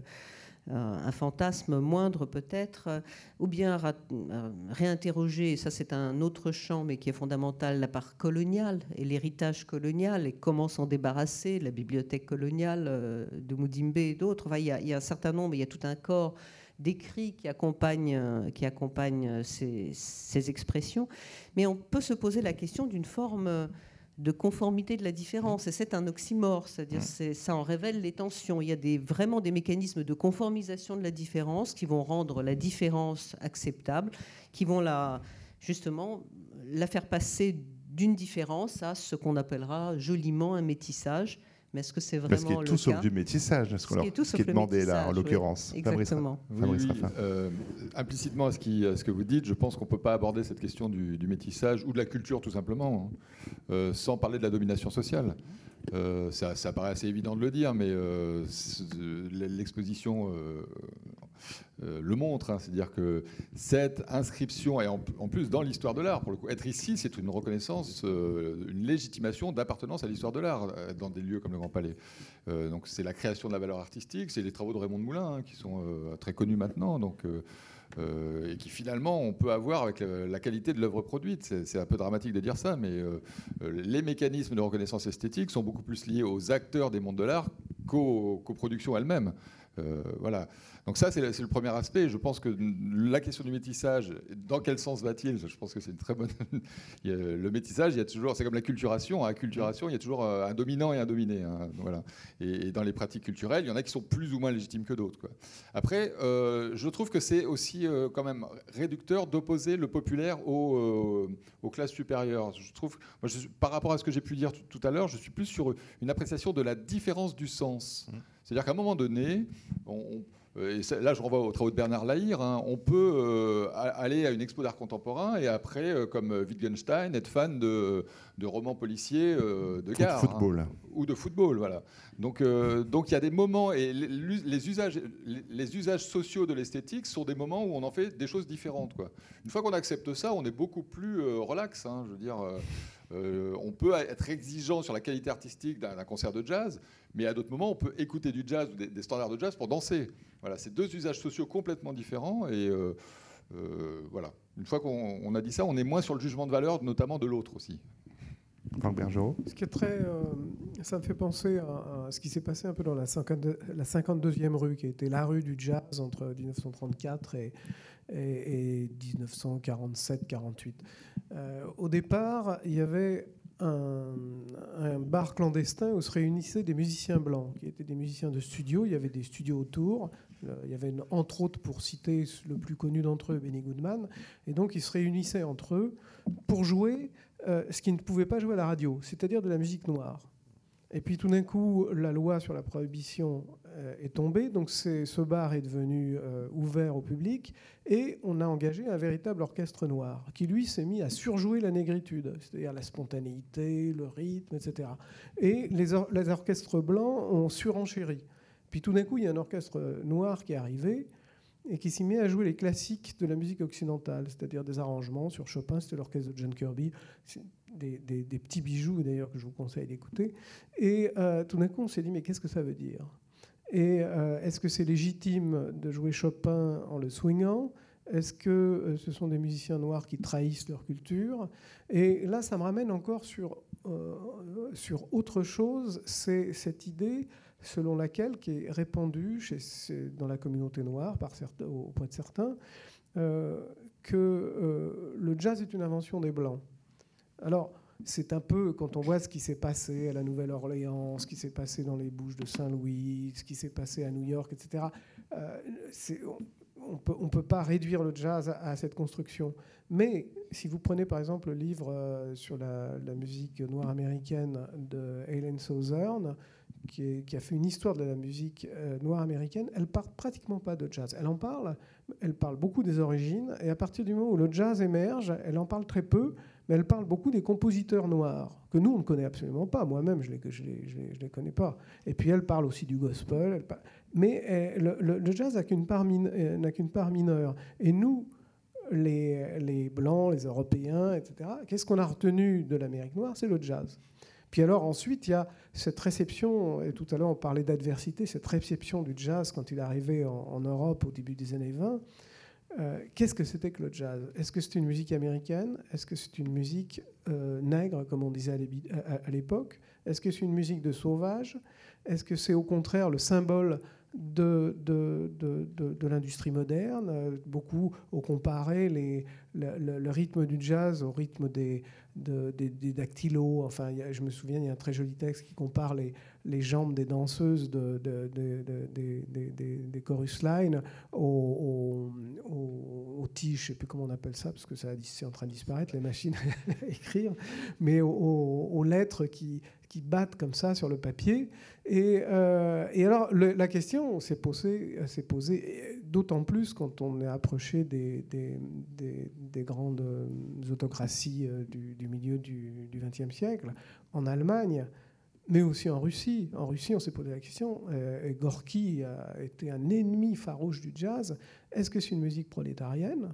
un fantasme moindre peut-être, ou bien euh, réinterroger, ça c'est un autre champ mais qui est fondamental, la part coloniale et l'héritage colonial et comment s'en débarrasser, la bibliothèque coloniale euh, de Moudimbe et d'autres. il, y a un certain nombre, il y a tout un corps d'écrits qui accompagnent, ces, expressions, mais on peut se poser la question d'une forme de conformité de la différence. Et c'est un oxymore, c'est-à-dire mmh. ça en révèle les tensions. Il y a des, vraiment des mécanismes de conformisation de la différence qui vont rendre la différence acceptable, qui vont la, justement la faire passer d'une différence à ce qu'on appellera joliment un métissage. Mais est-ce que c'est vraiment ce qui est tout sauf du métissage, ce, qui est, demandé là, en l'occurrence. exactement. Euh, implicitement à ce, qui, ce, que vous dites, je pense qu'on ne peut pas aborder cette question du, métissage ou de la culture tout simplement, hein, euh, sans parler de la domination sociale. Euh, ça, paraît assez évident de le dire, mais l'exposition euh, le montre. Hein. C'est-à-dire que cette inscription, et en, plus dans l'histoire de l'art, pour le coup, être ici, c'est une reconnaissance, euh, une légitimation d'appartenance à l'histoire de l'art euh, dans des lieux comme le Grand Palais. donc c'est la création de la valeur artistique, c'est les travaux de Raymond de Moulin hein, qui sont très connus maintenant. Donc et qui finalement on peut avoir avec la, qualité de l'œuvre produite. C'est un peu dramatique de dire ça, mais les mécanismes de reconnaissance esthétique sont beaucoup plus liés aux acteurs des mondes de l'art qu'aux productions elles-mêmes. Voilà. Donc ça, c'est le, premier aspect. Je pense que la question du métissage, dans quel sens va-t-il? Je pense que c'est une très bonne... le métissage, il y a toujours, c'est comme la culturation. À la culturation, il y a toujours euh, un dominant et un dominé. Hein, voilà. Et, dans les pratiques culturelles, il y en a qui sont plus ou moins légitimes que d'autres. Après, euh, je trouve que c'est aussi euh, quand même réducteur d'opposer le populaire aux, classes supérieures. Je trouve, par rapport à ce que j'ai pu dire tout, à l'heure, je suis plus sur une appréciation de la différence du sens. Mmh. C'est-à-dire qu'à un moment donné, on euh, et là, je renvoie aux travaux de Bernard Lahire. Hein. on peut euh, aller à une expo d'art contemporain et après, euh, comme Wittgenstein, être fan de, romans policiers de gare. Ou de football. Hein. ou de football, voilà. Donc, donc il y a des moments, et les, usages, les, usages sociaux de l'esthétique sont des moments où on en fait des choses différentes. Quoi. Une fois qu'on accepte ça, on est beaucoup plus relax. Hein, je veux dire. On peut être exigeant sur la qualité artistique d'un concert de jazz, mais à d'autres moments, on peut écouter du jazz ou des, standards de jazz pour danser. Voilà, c'est deux usages sociaux complètement différents. Et euh, euh, voilà, une fois qu'on a dit ça, on est moins sur le jugement de valeur, notamment de l'autre aussi. Franck Bergerot. Ce qui est très, euh, ça me fait penser à, ce qui s'est passé un peu dans la, 52, la 52e rue, qui était la rue du jazz entre 1934 et, et, 1947-48. au départ, il y avait un, bar clandestin où se réunissaient des musiciens blancs, qui étaient des musiciens de studio. Il y avait des studios autour. Euh, il y avait entre autres, pour citer le plus connu d'entre eux, Benny Goodman. Et donc ils se réunissaient entre eux pour jouer euh, ce qu'ils ne pouvaient pas jouer à la radio, c'est-à-dire de la musique noire. Et puis tout d'un coup, la loi sur la prohibition euh, est tombée, donc ce bar est devenu euh, ouvert au public, et on a engagé un véritable orchestre noir, qui lui s'est mis à surjouer la négritude, c'est-à-dire la spontanéité, le rythme, etc. Et les, les orchestres blancs ont surenchéri. Puis tout d'un coup, il y a un orchestre noir qui est arrivé, et qui s'y met à jouer les classiques de la musique occidentale, c'est-à-dire des arrangements sur Chopin, c'était l'orchestre de John Kirby, des, petits bijoux d'ailleurs que je vous conseille d'écouter. Et euh, tout d'un coup, on s'est dit, mais qu'est-ce que ça veut dire? Et euh, est-ce que c'est légitime de jouer Chopin en le swingant? Est-ce que euh, ce sont des musiciens noirs qui trahissent leur culture? Et là, ça me ramène encore sur, sur autre chose, c'est cette idée selon laquelle, qui est répandue dans la communauté noire par certains, auprès de certains, que le jazz est une invention des Blancs. Alors, c'est un peu, quand on voit ce qui s'est passé à la Nouvelle-Orléans, ce qui s'est passé dans les Bouches de Saint-Louis, ce qui s'est passé à New York, etc., on peut, ne peut pas réduire le jazz à, cette construction. Mais si vous prenez par exemple le livre sur la, la musique noire américaine de Helen Southern, qui, a fait une histoire de la musique euh, noire américaine, elle parle pratiquement pas de jazz. Elle en parle, elle parle beaucoup des origines, et à partir du moment où le jazz émerge, elle en parle très peu, mais elle parle beaucoup des compositeurs noirs, que nous, on ne connaît absolument pas. Moi-même, je ne les, connais pas. Et puis elle parle aussi du gospel. Mais le, jazz n'a qu'une part, mineure. Et nous, les, les Blancs, les Européens, etc., qu'est-ce qu'on a retenu de l'Amérique noire? C'est le jazz. Puis alors ensuite, il y a cette réception, et tout à l'heure on parlait d'adversité, cette réception du jazz quand il est arrivé en, Europe au début des années 20. Euh, qu'est-ce que c'était que le jazz? Est-ce que c'est une musique américaine? Est-ce que c'est une musique nègre, comme on disait à l'époque? Est-ce que c'est une musique de sauvage? Est-ce que c'est au contraire le symbole de, de, de, de l'industrie moderne. Beaucoup ont comparé les, le, rythme du jazz au rythme des, des, dactylos. Enfin, je me souviens, il y a un très joli texte qui compare les, les jambes des danseuses de, des chorus lines aux, aux, tiges, je ne sais plus comment on appelle ça, parce que ça c'est en train de disparaître, les machines à écrire, mais aux, lettres qui, qui battent comme ça sur le papier. Et, euh, et alors, la question s'est posée, posée d'autant plus quand on est approché des, des, des, grandes autocraties euh, du, milieu du XXe siècle. En Allemagne, mais aussi en Russie. En Russie, on s'est posé la question, euh, Gorky a été un ennemi farouche du jazz, est-ce que c'est une musique prolétarienne?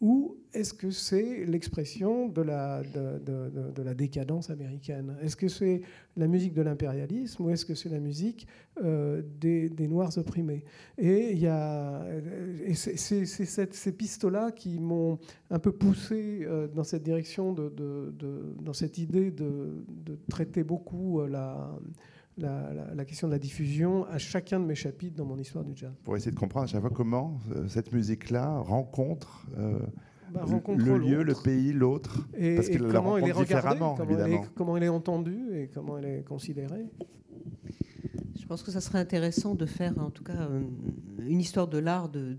Ou est-ce que c'est l'expression de la, de, la décadence américaine? Est-ce que c'est la musique de l'impérialisme ou est-ce que c'est la musique euh, des, Noirs opprimés? Et y a, c'est, ces pistes-là qui m'ont un peu poussé euh, dans cette direction, dans cette idée de, traiter beaucoup euh, la la, question de la diffusion à chacun de mes chapitres dans mon histoire du jazz. Pour essayer de comprendre à chaque fois comment euh, cette musique-là rencontre, euh, bah, le lieu, le pays, l'autre, parce qu'il la rencontre différemment, comment évidemment. comment elle est entendue et comment elle est considérée. Je pense que ça serait intéressant de faire, en tout cas, euh, une histoire de l'art de,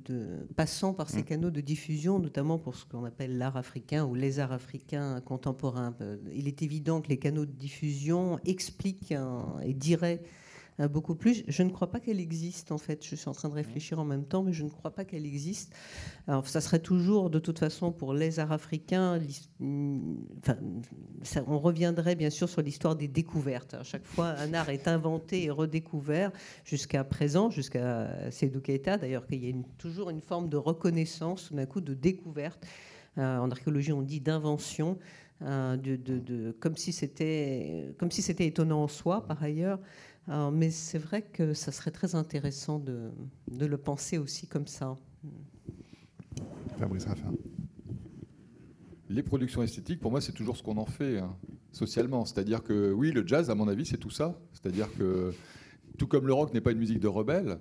passant par ces mm. canaux de diffusion, notamment pour ce qu'on appelle l'art africain ou les arts africains contemporains. Euh, il est évident que les canaux de diffusion expliquent et diraient beaucoup plus. Je ne crois pas qu'elle existe, en fait. Je suis en train de réfléchir en même temps, mais je ne crois pas qu'elle existe. Alors, ça serait toujours, de toute façon, pour les arts africains, enfin, on reviendrait bien sûr sur l'histoire des découvertes. À chaque fois, un art est inventé et redécouvert jusqu'à présent, jusqu'à Sédou Keita, d'ailleurs, qu'il y a toujours une forme de reconnaissance, d'un coup, de découverte. Euh, en archéologie, on dit d'invention. Euh, comme si c'était étonnant en soi par ailleurs mais c'est vrai que ça serait très intéressant de, de le penser aussi comme ça. Fabrice Raffin. Les productions esthétiques, pour moi, c'est toujours ce qu'on en fait hein, socialement. C'est-à-dire que oui, le jazz, à mon avis, c'est tout ça. C'est-à-dire que tout comme le rock n'est pas une musique de rebelle,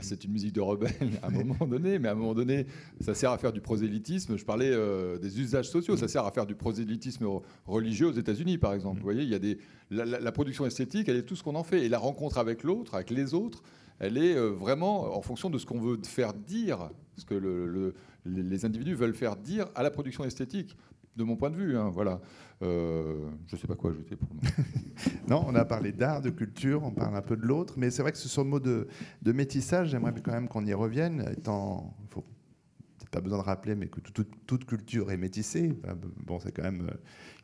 c'est une musique de rebelle à un moment donné, mais à un moment donné, ça sert à faire du prosélytisme. Je parlais euh, des usages sociaux, ça sert à faire du prosélytisme religieux aux États-Unis, par exemple. Vous voyez, il y a des, la, production esthétique, elle est tout ce qu'on en fait. Et la rencontre avec l'autre, avec les autres, elle est euh, vraiment en fonction de ce qu'on veut faire dire, ce que le, les individus veulent faire dire à la production esthétique de mon point de vue. Hein, voilà. Euh, je ne sais pas quoi ajouter pour non, on a parlé d'art, de culture, on parle un peu de l'autre, mais c'est vrai que ce le mot de, métissage, j'aimerais quand même qu'on y revienne, étant, faut pas besoin de rappeler, mais que toute, culture est métissée. Bon, c'est quand même,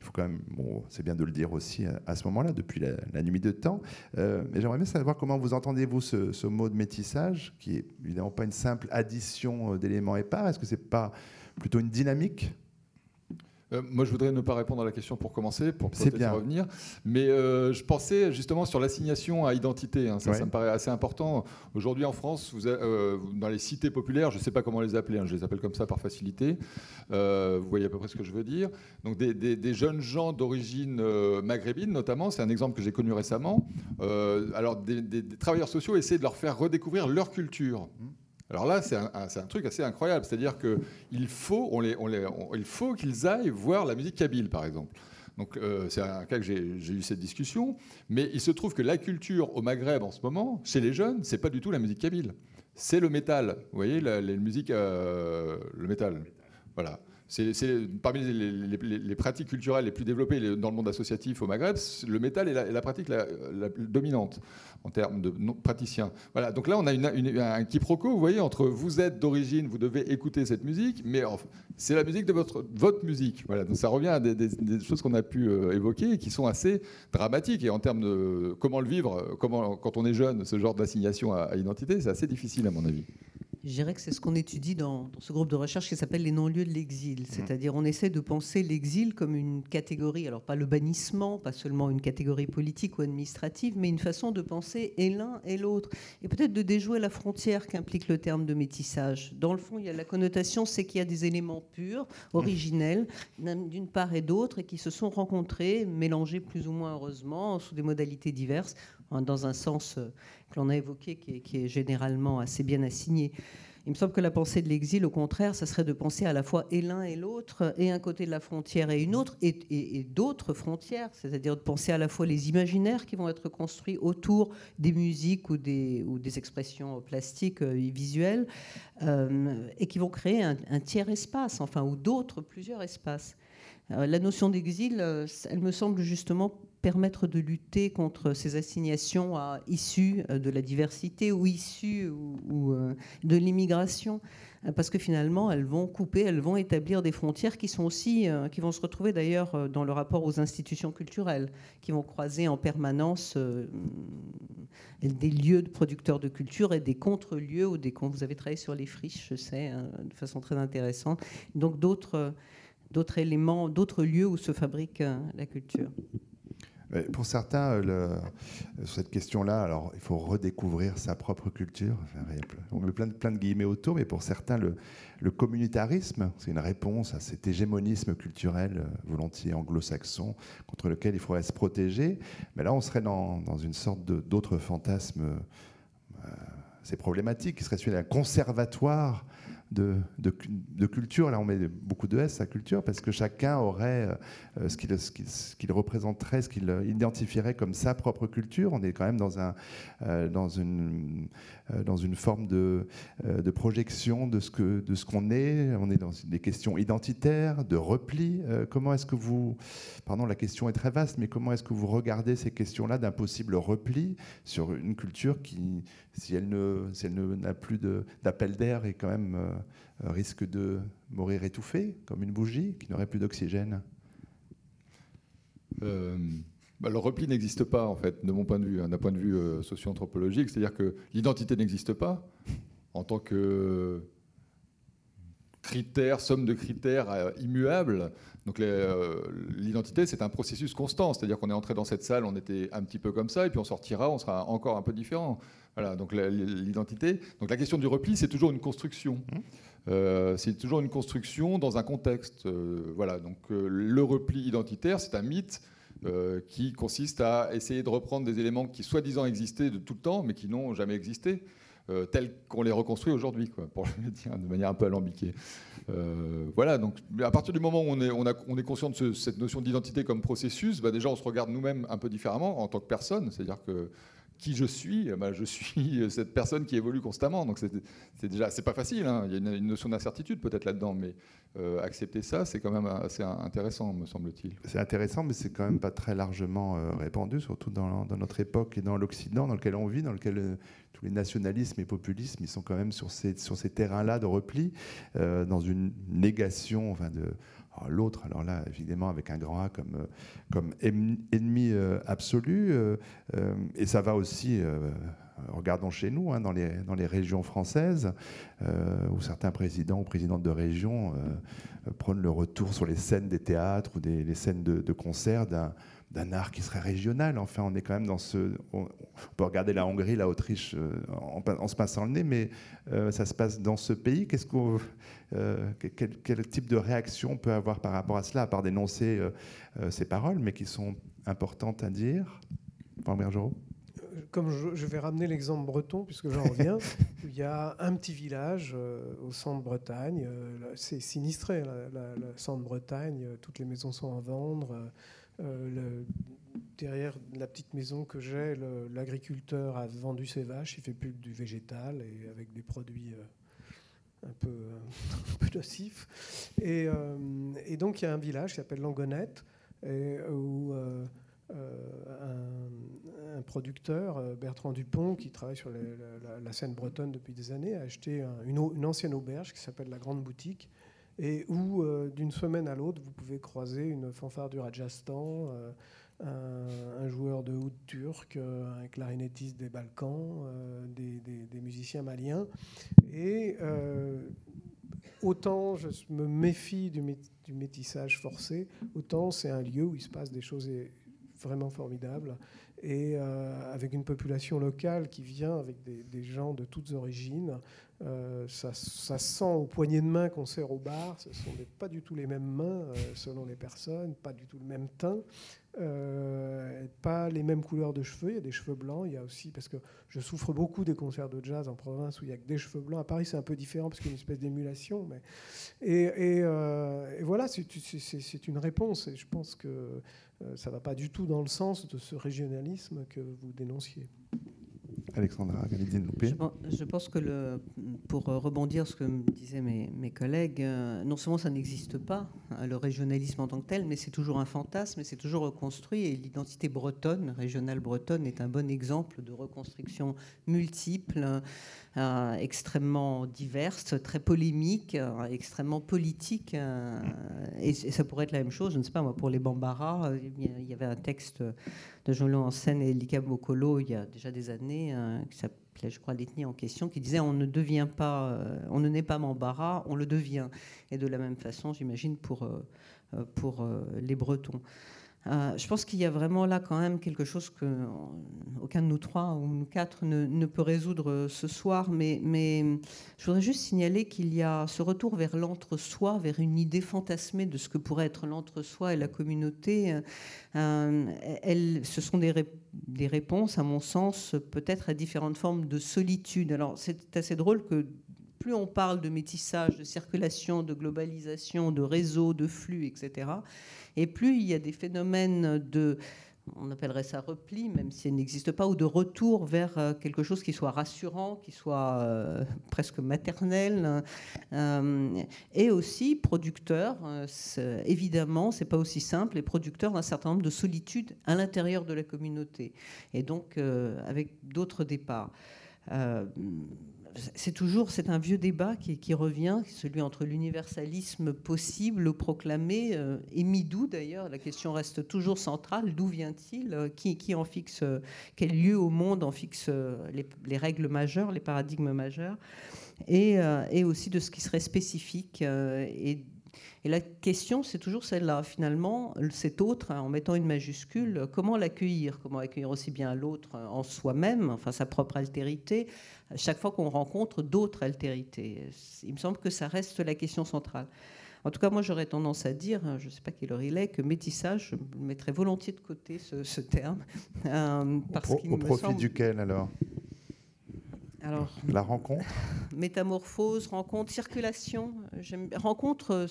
il faut quand même, bon, c'est bien de le dire aussi à, ce moment-là, depuis la, nuit de temps. Euh, mais j'aimerais bien savoir comment vous entendez-vous ce, ce, mot de métissage, qui est évidemment pas une simple addition euh, d'éléments épars. Est-ce que c'est pas plutôt une dynamique euh, moi, je voudrais ne pas répondre à la question pour commencer, pour peut-être revenir. Mais euh, je pensais justement sur l'assignation à identité. Hein. ça, ça, me paraît assez important. Aujourd'hui, en France, vous euh, dans les cités populaires, je ne sais pas comment les appeler, hein, je les appelle comme ça par facilité. vous voyez à peu près ce que je veux dire. Donc, des, jeunes gens d'origine maghrébine, notamment, c'est un exemple que j'ai connu récemment. alors, des, travailleurs sociaux essaient de leur faire redécouvrir leur culture. Alors là, c'est un, truc assez incroyable. C'est-à-dire qu'il faut, les, les, il faut qu'ils aillent voir la musique kabyle, par exemple. Donc euh, c'est un cas que j'ai eu cette discussion. Mais il se trouve que la culture au Maghreb en ce moment, chez les jeunes, c'est pas du tout la musique kabyle. C'est le métal. Vous voyez, les musiques, euh, le métal. Voilà. C'est parmi les, pratiques culturelles les plus développées dans le monde associatif au Maghreb, le métal est la, pratique la, dominante en termes de praticiens. Voilà, donc là on a un quiproquo, vous voyez, entre vous êtes d'origine, vous devez écouter cette musique, mais c'est la musique de votre, votre musique. Voilà, donc ça revient à des, choses qu'on a pu euh, évoquer qui sont assez dramatiques. Et en termes de comment le vivre, comment, quand on est jeune, ce genre d'assignation à, à identité, c'est assez difficile à mon avis. Je dirais que c'est ce qu'on étudie dans, ce groupe de recherche qui s'appelle les non-lieux de l'exil. Mmh. C'est-à-dire on essaie de penser l'exil comme une catégorie, alors pas le bannissement, pas seulement une catégorie politique ou administrative, mais une façon de penser et l'un et l'autre. Et peut-être de déjouer la frontière qu'implique le terme de métissage. Dans le fond, il y a la connotation, c'est qu'il y a des éléments purs, originels, d'une part et d'autre, et qui se sont rencontrés, mélangés plus ou moins heureusement, sous des modalités diverses, dans un sens euh, que l'on a évoqué, qui est, généralement assez bien assigné. Il me semble que la pensée de l'exil, au contraire, ça serait de penser à la fois et l'un et l'autre, et un côté de la frontière et une autre, et, d'autres frontières, c'est-à-dire de penser à la fois les imaginaires qui vont être construits autour des musiques ou des, expressions plastiques euh, visuelles, euh, et qui vont créer un, tiers espace, enfin, ou d'autres, plusieurs espaces. La notion d'exil, elle me semble justement permettre de lutter contre ces assignations à issues euh, de la diversité ou issues ou, euh, de l'immigration, euh, parce que finalement elles vont couper, elles vont établir des frontières qui sont aussi, qui vont se retrouver d'ailleurs dans le rapport aux institutions culturelles, qui vont croiser en permanence des lieux de producteurs de culture et des contre-lieux ou des vous avez travaillé sur les friches, je sais, hein, de façon très intéressante. Donc d'autres d'autres éléments, d'autres lieux où se fabrique la culture. Pour certains, le, cette question-là, alors il faut redécouvrir sa propre culture. On met plein de, guillemets autour, mais pour certains, le, le communautarisme, c'est une réponse à cet hégémonisme culturel euh, volontiers anglo-saxon contre lequel il faudrait se protéger. Mais là, on serait dans, dans une sorte d'autre fantasme. Euh, c'est problématique, qui serait celui d'un conservatoire de, culture. Là, on met beaucoup de S à culture parce que chacun aurait euh, ce qu'il représenterait, ce qu'il identifierait comme sa propre culture. On est quand même dans, un, euh, dans, une, dans une forme de, de projection de ce qu'on est. On est dans des questions identitaires, de repli. comment est-ce que vous. Pardon, la question est très vaste, mais comment est-ce que vous regardez ces questions-là d'un possible repli sur une culture qui, si elle si n'a plus d'appel d'air, est quand même euh, risque de mourir étouffé, comme une bougie, qui n'aurait plus d'oxygène? Euh, bah, Le repli n'existe pas, en fait, de mon point de vue, hein, d'un point de vue euh, socio-anthropologique. C'est-à-dire que l'identité n'existe pas en tant que critère, somme de critères immuables. Donc l'identité, c'est un processus constant. C'est-à-dire qu'on est entré dans cette salle, on était un petit peu comme ça, et puis on sortira, on sera encore un peu différent. Voilà, donc l'identité. Donc la question du repli, c'est toujours une construction. Mmh. Euh, c'est toujours une construction dans un contexte. Euh, voilà, donc euh, le repli identitaire, c'est un mythe qui consiste à essayer de reprendre des éléments qui soi-disant existaient de tout le temps, mais qui n'ont jamais existé. tels qu'on les reconstruit aujourd'hui, pour le dire de manière un peu alambiquée. voilà, donc à partir du moment où on est conscient de cette notion d'identité comme processus, bah déjà on se regarde nous-mêmes un peu différemment en tant que personne, c'est-à-dire que qui je suis, eh ben, je suis cette personne qui évolue constamment. Donc c'est déjà, c'est pas facile. Hein. Il y a une, notion d'incertitude peut-être là-dedans, mais euh, accepter ça, c'est quand même assez intéressant, me semble-t-il. C'est intéressant, mais c'est quand même pas très largement euh, répandu, surtout dans, notre époque et dans l'Occident dans lequel on vit, dans lequel euh, tous les nationalismes et populismes, ils sont quand même sur ces, sur ces terrains-là de repli, dans une négation, enfin de L'autre, alors là, évidemment, avec un grand A comme, euh, comme ennemi euh, absolu. Euh, et ça va aussi, regardons chez nous, hein, dans, les, dans les régions françaises, où certains présidents ou présidentes de régions prennent le retour sur les scènes des théâtres ou des les scènes de, de concert d'un d'un art qui serait régional. Enfin, on est quand même dans ce. On, peut regarder la Hongrie, la Autriche euh, en, se passant le nez, mais euh, ça se passe dans ce pays. Qu'est-ce qu'on, euh, quel, type de réaction on peut avoir par rapport à cela, à part dénoncer ces paroles, mais qui sont importantes à dire? Jean comme je, vais ramener l'exemple breton, puisque j'en reviens, il y a un petit village au centre Bretagne, c'est sinistré, le centre Bretagne, toutes les maisons sont à vendre. Le, derrière la petite maison que j'ai, l'agriculteur a vendu ses vaches, il fait plus du végétal et avec des produits un peu, un peu nocifs. Et, donc il y a un village qui s'appelle Langonette, et, où euh, un, producteur, euh, Bertrand Dupont, qui travaille sur la, scène bretonne depuis des années, a acheté une, ancienne auberge qui s'appelle la Grande Boutique, et où euh, d'une semaine à l'autre, vous pouvez croiser une fanfare du Rajasthan, un, joueur de oud turc, un clarinettiste des Balkans, des, musiciens maliens. Et autant je me méfie du, du métissage forcé, autant c'est un lieu où il se passe des choses vraiment formidable, et euh, avec une population locale qui vient avec des, gens de toutes origines. Euh, ça, sent aux poignées de main qu'on sert au bar, ce sont pas du tout les mêmes mains euh, selon les personnes, pas du tout le même teint. Pas les mêmes couleurs de cheveux. Il y a des cheveux blancs. Il y a aussi, parce que je souffre beaucoup des concerts de jazz en province où il y a que des cheveux blancs. À Paris, c'est un peu différent parce qu'il y a une espèce d'émulation. Mais... Et, euh, voilà, c'est une réponse. Et je pense que ça ne va pas du tout dans le sens de ce régionalisme que vous dénonciez. Alexandra je, je pense que le, pour rebondir sur ce que me disaient mes, mes collègues, euh, non seulement ça n'existe pas, hein, le régionalisme en tant que tel, mais c'est toujours un fantasme et c'est toujours reconstruit. Et l'identité bretonne, régionale bretonne, est un bon exemple de reconstruction multiple, euh, extrêmement diverse, très polémique, euh, extrêmement politique. et, ça pourrait être la même chose, je ne sais pas moi, pour les Bambara, il y avait un texte de Jean-Loup en scène et Lika Bokolo il y a déjà des années, euh, qui s'appelait, je crois, l'ethnie en question, qui disait on ne devient pas, euh, on ne naît pas Mambara, on le devient. Et de la même façon, j'imagine, pour, euh, pour les Bretons. Euh, je pense qu'il y a vraiment là quand même quelque chose que aucun de nous trois ou nous quatre ne, peut résoudre ce soir, mais, mais, je voudrais juste signaler qu'il y a ce retour vers l'entre-soi, vers une idée fantasmée de ce que pourrait être l'entre-soi et la communauté. Euh, ce sont des, des réponses, à mon sens, peut-être à différentes formes de solitude. Alors c'est assez drôle que plus on parle de métissage, de circulation, de globalisation, de réseau, de flux, etc., et plus il y a des phénomènes de, on appellerait ça repli, même si elle n'existe pas, ou de retour vers euh, quelque chose qui soit rassurant, qui soit euh, presque maternel, euh, et aussi producteur. évidemment, c'est pas aussi simple, et producteur d'un certain nombre de solitudes à l'intérieur de la communauté, et donc avec d'autres départs c'est toujours c'est un vieux débat qui, revient, celui entre l'universalisme possible, le proclamé, euh, et Midou d'ailleurs. La question reste toujours centrale d'où vient-il? Euh, qui, en fixe euh, Quel lieu au monde en fixe les, règles majeures, les paradigmes majeurs et, aussi de ce qui serait spécifique et la question, c'est toujours celle-là. Finalement, cet autre, hein, en mettant une majuscule, comment l'accueillir? Comment accueillir aussi bien l'autre en soi-même, enfin sa propre altérité, chaque fois qu'on rencontre d'autres altérités? Il me semble que ça reste la question centrale. En tout cas, moi, j'aurais tendance à dire, hein, je ne sais pas quelle heure il est, que métissage, je mettrais volontiers de côté ce, terme. Euh, parce au, au profit duquel, alors? Alors, la rencontre Métamorphose, rencontre, circulation. Rencontre euh,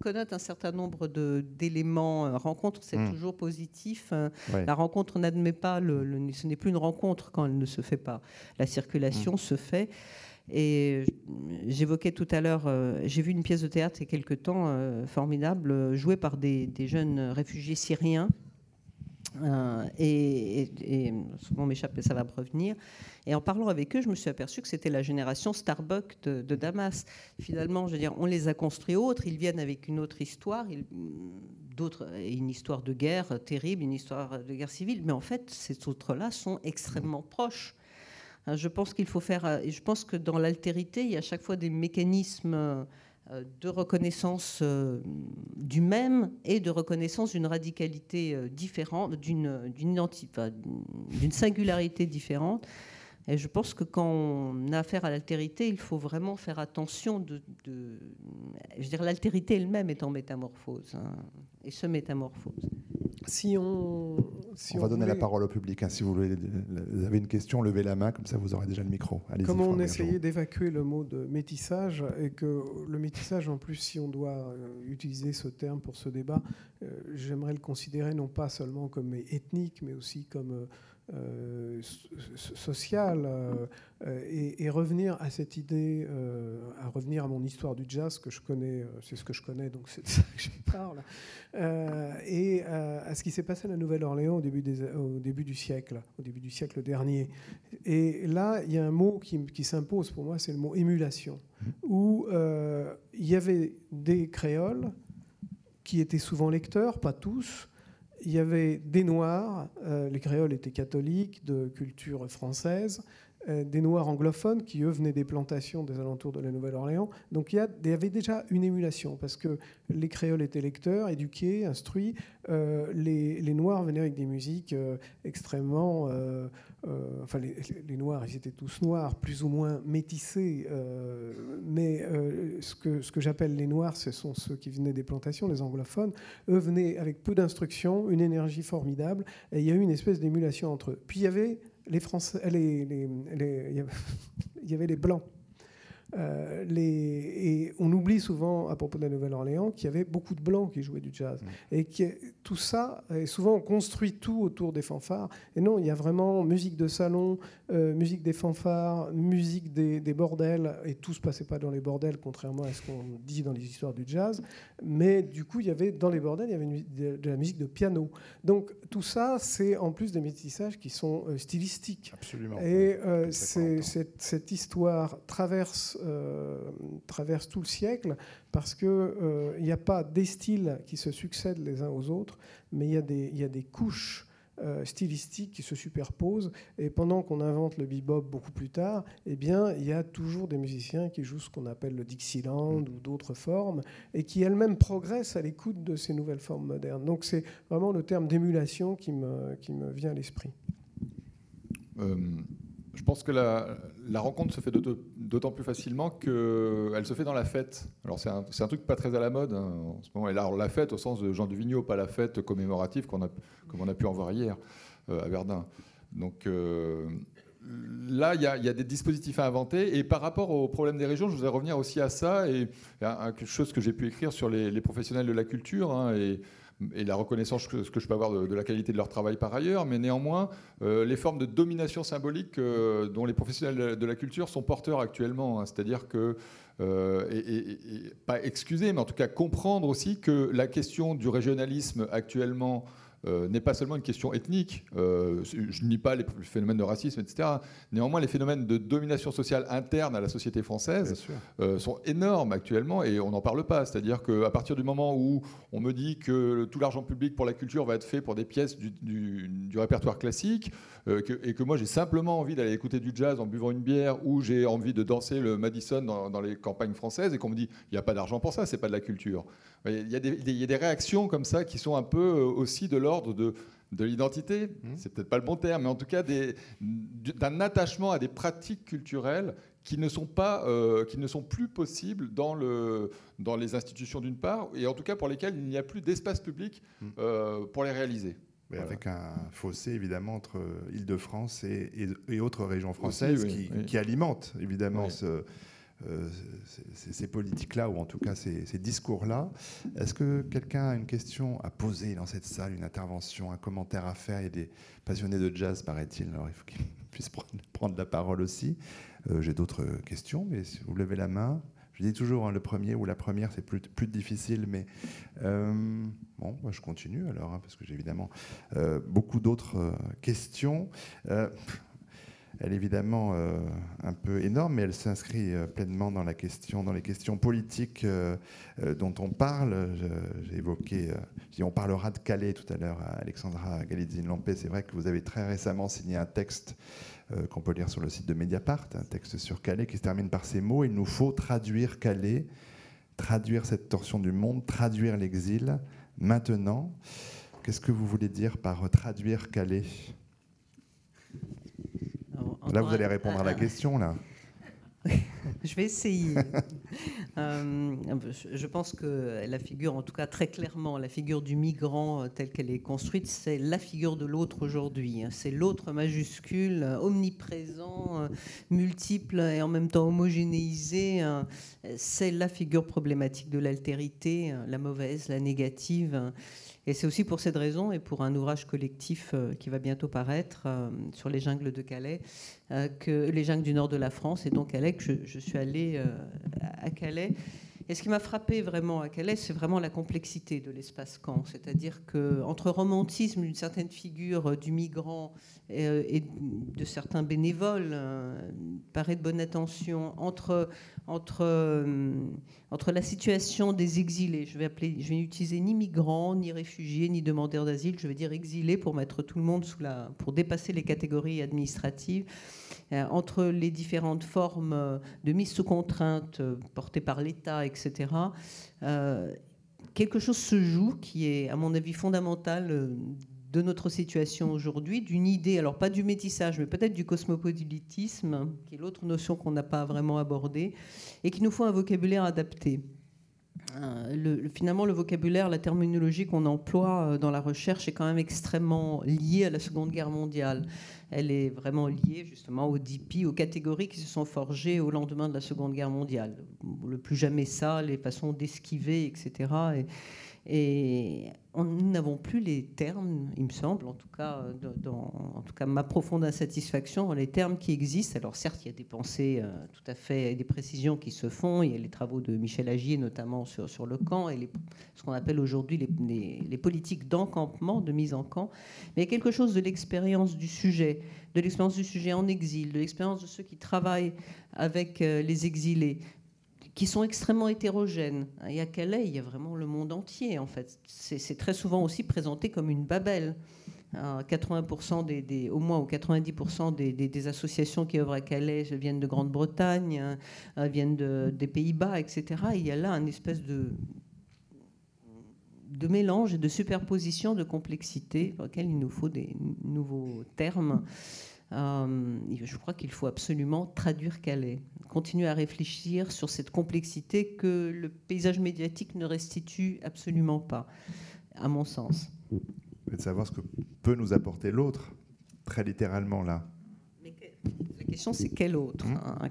connote un certain nombre d'éléments. Euh, rencontre, c'est hmm. toujours positif. Euh, la rencontre n'admet pas, le, ce n'est plus une rencontre quand elle ne se fait pas. La circulation hmm. se fait. Et j'évoquais tout à l'heure, j'ai vu une pièce de théâtre il y a quelque temps, formidable, jouée par des, des jeunes réfugiés syriens euh, et, et, souvent m'échappe, mais ça va me revenir. Et en parlant avec eux, je me suis aperçu que c'était la génération Starbucks de, Damas. Finalement, je veux dire, on les a construits autres. Ils viennent avec une autre histoire, d'autres, une histoire de guerre terrible, une histoire de guerre civile. Mais en fait, ces autres-là sont extrêmement proches. Euh, je pense qu'il faut faire. Euh, et je pense que dans l'altérité, il y a à chaque fois des mécanismes euh, de reconnaissance euh, du même et de reconnaissance d'une radicalité euh, différente, d'une d'une singularité différente. Et je pense que quand on a affaire à l'altérité, il faut vraiment faire attention de, je veux dire, l'altérité elle-même est en métamorphose hein, et se métamorphose. Si on, on, va donner la parole au public. Hein, si vous, voulez, vous avez une question, levez la main, comme ça vous aurez déjà le micro. Comme on essayait d'évacuer le mot de métissage, et que le métissage, en plus, si on doit euh, utiliser ce terme pour ce débat, euh, j'aimerais le considérer non pas seulement comme ethnique, mais aussi comme euh, euh, social euh, et, revenir à cette idée, euh, à revenir à mon histoire du jazz que je connais, c'est ce que je connais, donc c'est de ça que je parle, et à ce qui s'est passé à la Nouvelle-Orléans au, début au début du siècle, au début du siècle dernier. Et là, il y a un mot qui, qui s'impose pour moi, c'est le mot émulation, mmh. où il y avait des créoles qui étaient souvent lecteurs, pas tous, il y avait des Noirs, euh, les créoles étaient catholiques, de culture française, des Noirs anglophones qui, eux, venaient des plantations des alentours de la Nouvelle-Orléans. Donc il y, avait déjà une émulation, parce que les créoles étaient lecteurs, éduqués, instruits. Euh, les, Noirs venaient avec des musiques extrêmement... enfin, les, Noirs, ils étaient tous noirs, plus ou moins métissés. mais ce que, ce que j'appelle les Noirs, ce sont ceux qui venaient des plantations, les anglophones. Eux venaient avec peu d'instruction, une énergie formidable, et il y a eu une espèce d'émulation entre eux. Puis il y avait les Français, les, il y avait les Blancs euh, les, et on oublie souvent, à propos de la Nouvelle-Orléans, qu'il y avait beaucoup de blancs qui jouaient du jazz. Mm. Et que tout ça, et souvent on construit tout autour des fanfares. Et non, il y a vraiment musique de salon, euh, musique des fanfares, musique des, bordels. Et tout se passait pas dans les bordels, contrairement à ce qu'on dit dans les histoires du jazz. Mais du coup, il y avait dans les bordels, il y avait de, la musique de piano. Donc tout ça, c'est en plus des métissages qui sont euh, stylistiques. Absolument. Et cette histoire traverse euh, traverse tout le siècle parce qu'il euh, n'y a pas des styles qui se succèdent les uns aux autres, mais il y, a des, y a des couches euh, stylistiques qui se superposent. Et pendant qu'on invente le bebop beaucoup plus tard, eh bien, il y a toujours des musiciens qui jouent ce qu'on appelle le Dixieland ou d'autres formes, et qui elles-mêmes progressent à l'écoute de ces nouvelles formes modernes. Donc c'est vraiment le terme d'émulation qui me, qui me vient à l'esprit. Je pense que la, rencontre se fait d'autant plus facilement qu'elle se fait dans la fête. Alors c'est un, truc pas très à la mode hein, en ce moment. Et la fête au sens de Jean Duvigneau, pas la fête commémorative qu'on a, comme on a pu en voir hier euh, à Verdun. Donc euh, là, il y, a des dispositifs à inventer. Et par rapport au problème des régions, je voudrais revenir aussi à ça et à, quelque chose que j'ai pu écrire sur les, professionnels de la culture. Hein, et la reconnaissance que, je peux avoir de, la qualité de leur travail par ailleurs, mais néanmoins, euh, les formes de domination symbolique euh, dont les professionnels de la culture sont porteurs actuellement. Hein. C'est-à-dire que, euh, pas excuser, mais en tout cas comprendre aussi que la question du régionalisme actuellement euh, n'est pas seulement une question ethnique. Euh, je nie pas les phénomènes de racisme, etc. Néanmoins, les phénomènes de domination sociale interne à la société française euh, sont énormes actuellement et on n'en parle pas. C'est-à-dire qu'à partir du moment où on me dit que tout l'argent public pour la culture va être fait pour des pièces du, répertoire classique et que moi j'ai simplement envie d'aller écouter du jazz en buvant une bière ou j'ai envie de danser le Madison dans, les campagnes françaises et qu'on me dit il n'y a pas d'argent pour ça, c'est pas de la culture. Il y, a des, il y, a des, réactions comme ça qui sont un peu aussi de l'ordre de, de l'identité, mmh. c'est peut-être pas le bon terme, mais en tout cas d'un attachement à des pratiques culturelles qui ne sont, pas, euh, qui ne sont plus possibles dans, le, dans les institutions d'une part, et en tout cas pour lesquelles il n'y a plus d'espace public mmh. euh, pour les réaliser. Avec un fossé évidemment entre Île-de-France et, et, autres régions françaises qui, qui, alimentent évidemment ce, euh, ces, politiques-là, ou en tout cas ces, discours-là. Est-ce que quelqu'un a une question à poser dans cette salle, une intervention, un commentaire à faire? Il y a des passionnés de jazz, paraît-il, alors il faut qu'ils puissent prendre, la parole aussi. Euh, j'ai d'autres questions, mais si vous levez la main, je dis toujours, hein, le premier ou la première, c'est plus, difficile, mais euh, bon, moi je continue alors, hein, parce que j'ai évidemment beaucoup d'autres questions elle est évidemment euh, un peu énorme, mais elle s'inscrit euh, pleinement dans la question, dans les questions politiques euh, dont on parle. J'ai évoqué, on parlera de Calais tout à l'heure à Alexandra Galitzine-Lampé. C'est vrai que vous avez très récemment signé un texte qu'on peut lire sur le site de Mediapart, un texte sur Calais qui se termine par ces mots il nous faut traduire Calais, traduire cette torsion du monde, traduire l'exil maintenant. Qu'est-ce que vous voulez dire par traduire Calais? Là, vous allez répondre à la question, là. Je vais essayer. Euh, je pense que la figure, en tout cas très clairement, la figure du migrant euh, telle qu'elle est construite, c'est la figure de l'autre aujourd'hui. Hein. C'est l'autre majuscule, euh, omniprésent, multiple et en même temps homogénéisé. Hein. C'est la figure problématique de l'altérité, hein, la mauvaise, la négative. Et c'est aussi pour cette raison et pour un ouvrage collectif euh, qui va bientôt paraître euh, sur les jungles de Calais, euh, que les jungles du nord de la France, et donc Calais, que je, je suis allée à Calais et ce qui m'a frappé vraiment à Calais, c'est vraiment la complexité de l'espace camp. C'est-à-dire qu'entre romantisme d'une certaine figure euh, du migrant euh, et, de certains bénévoles, euh, paraît de bonne attention, entre, entre, entre la situation des exilés, je vais, je vais utiliser ni migrants, ni réfugiés, ni demandeurs d'asile, je vais dire exilés pour mettre tout le monde sous la. pour dépasser les catégories administratives entre les différentes formes euh, de mise sous contrainte euh, portées par l'État, etc., quelque chose se joue qui est, à mon avis, fondamental de notre situation aujourd'hui, d'une idée, alors pas du métissage, mais peut-être du cosmopolitisme, qui est l'autre notion qu'on n'a pas vraiment abordée, et qui nous faut un vocabulaire adapté. Le, finalement, le vocabulaire, la terminologie qu'on emploie dans la recherche est quand même extrêmement liée à la Seconde Guerre mondiale elle est vraiment liée justement aux DP, aux catégories qui se sont forgées au lendemain de la Seconde Guerre mondiale. Le plus jamais ça, les façons d'esquiver, etc. Et, et nous n'avons plus les termes, il me semble, en tout cas, dans, en tout cas ma profonde insatisfaction, les termes qui existent. Alors certes, il y a des pensées euh, tout à fait, des précisions qui se font. Il y a les travaux de Michel Agier, notamment sur, sur le camp, et ce qu'on appelle aujourd'hui les, les, politiques d'encampement, de mise en camp. Mais il y a quelque chose de l'expérience du sujet, de l'expérience du sujet en exil, de l'expérience de ceux qui travaillent avec euh, les exilés, qui sont extrêmement hétérogènes. Et à Calais, il y a vraiment le monde entier, en fait. C'est très souvent aussi présenté comme une Babel. 80% des, au moins ou 90% des, associations qui œuvrent à Calais viennent de Grande-Bretagne, hein, viennent des Pays-Bas, etc. il y a là une espèce de, de mélange et de superposition de complexité pour lequel il nous faut des nouveaux termes. Euh, je crois qu'il faut absolument traduire Calais, continuer à réfléchir sur cette complexité que le paysage médiatique ne restitue absolument pas, à mon sens. De savoir ce que peut nous apporter l'autre, très littéralement là question, c'est quel autre mmh. hein,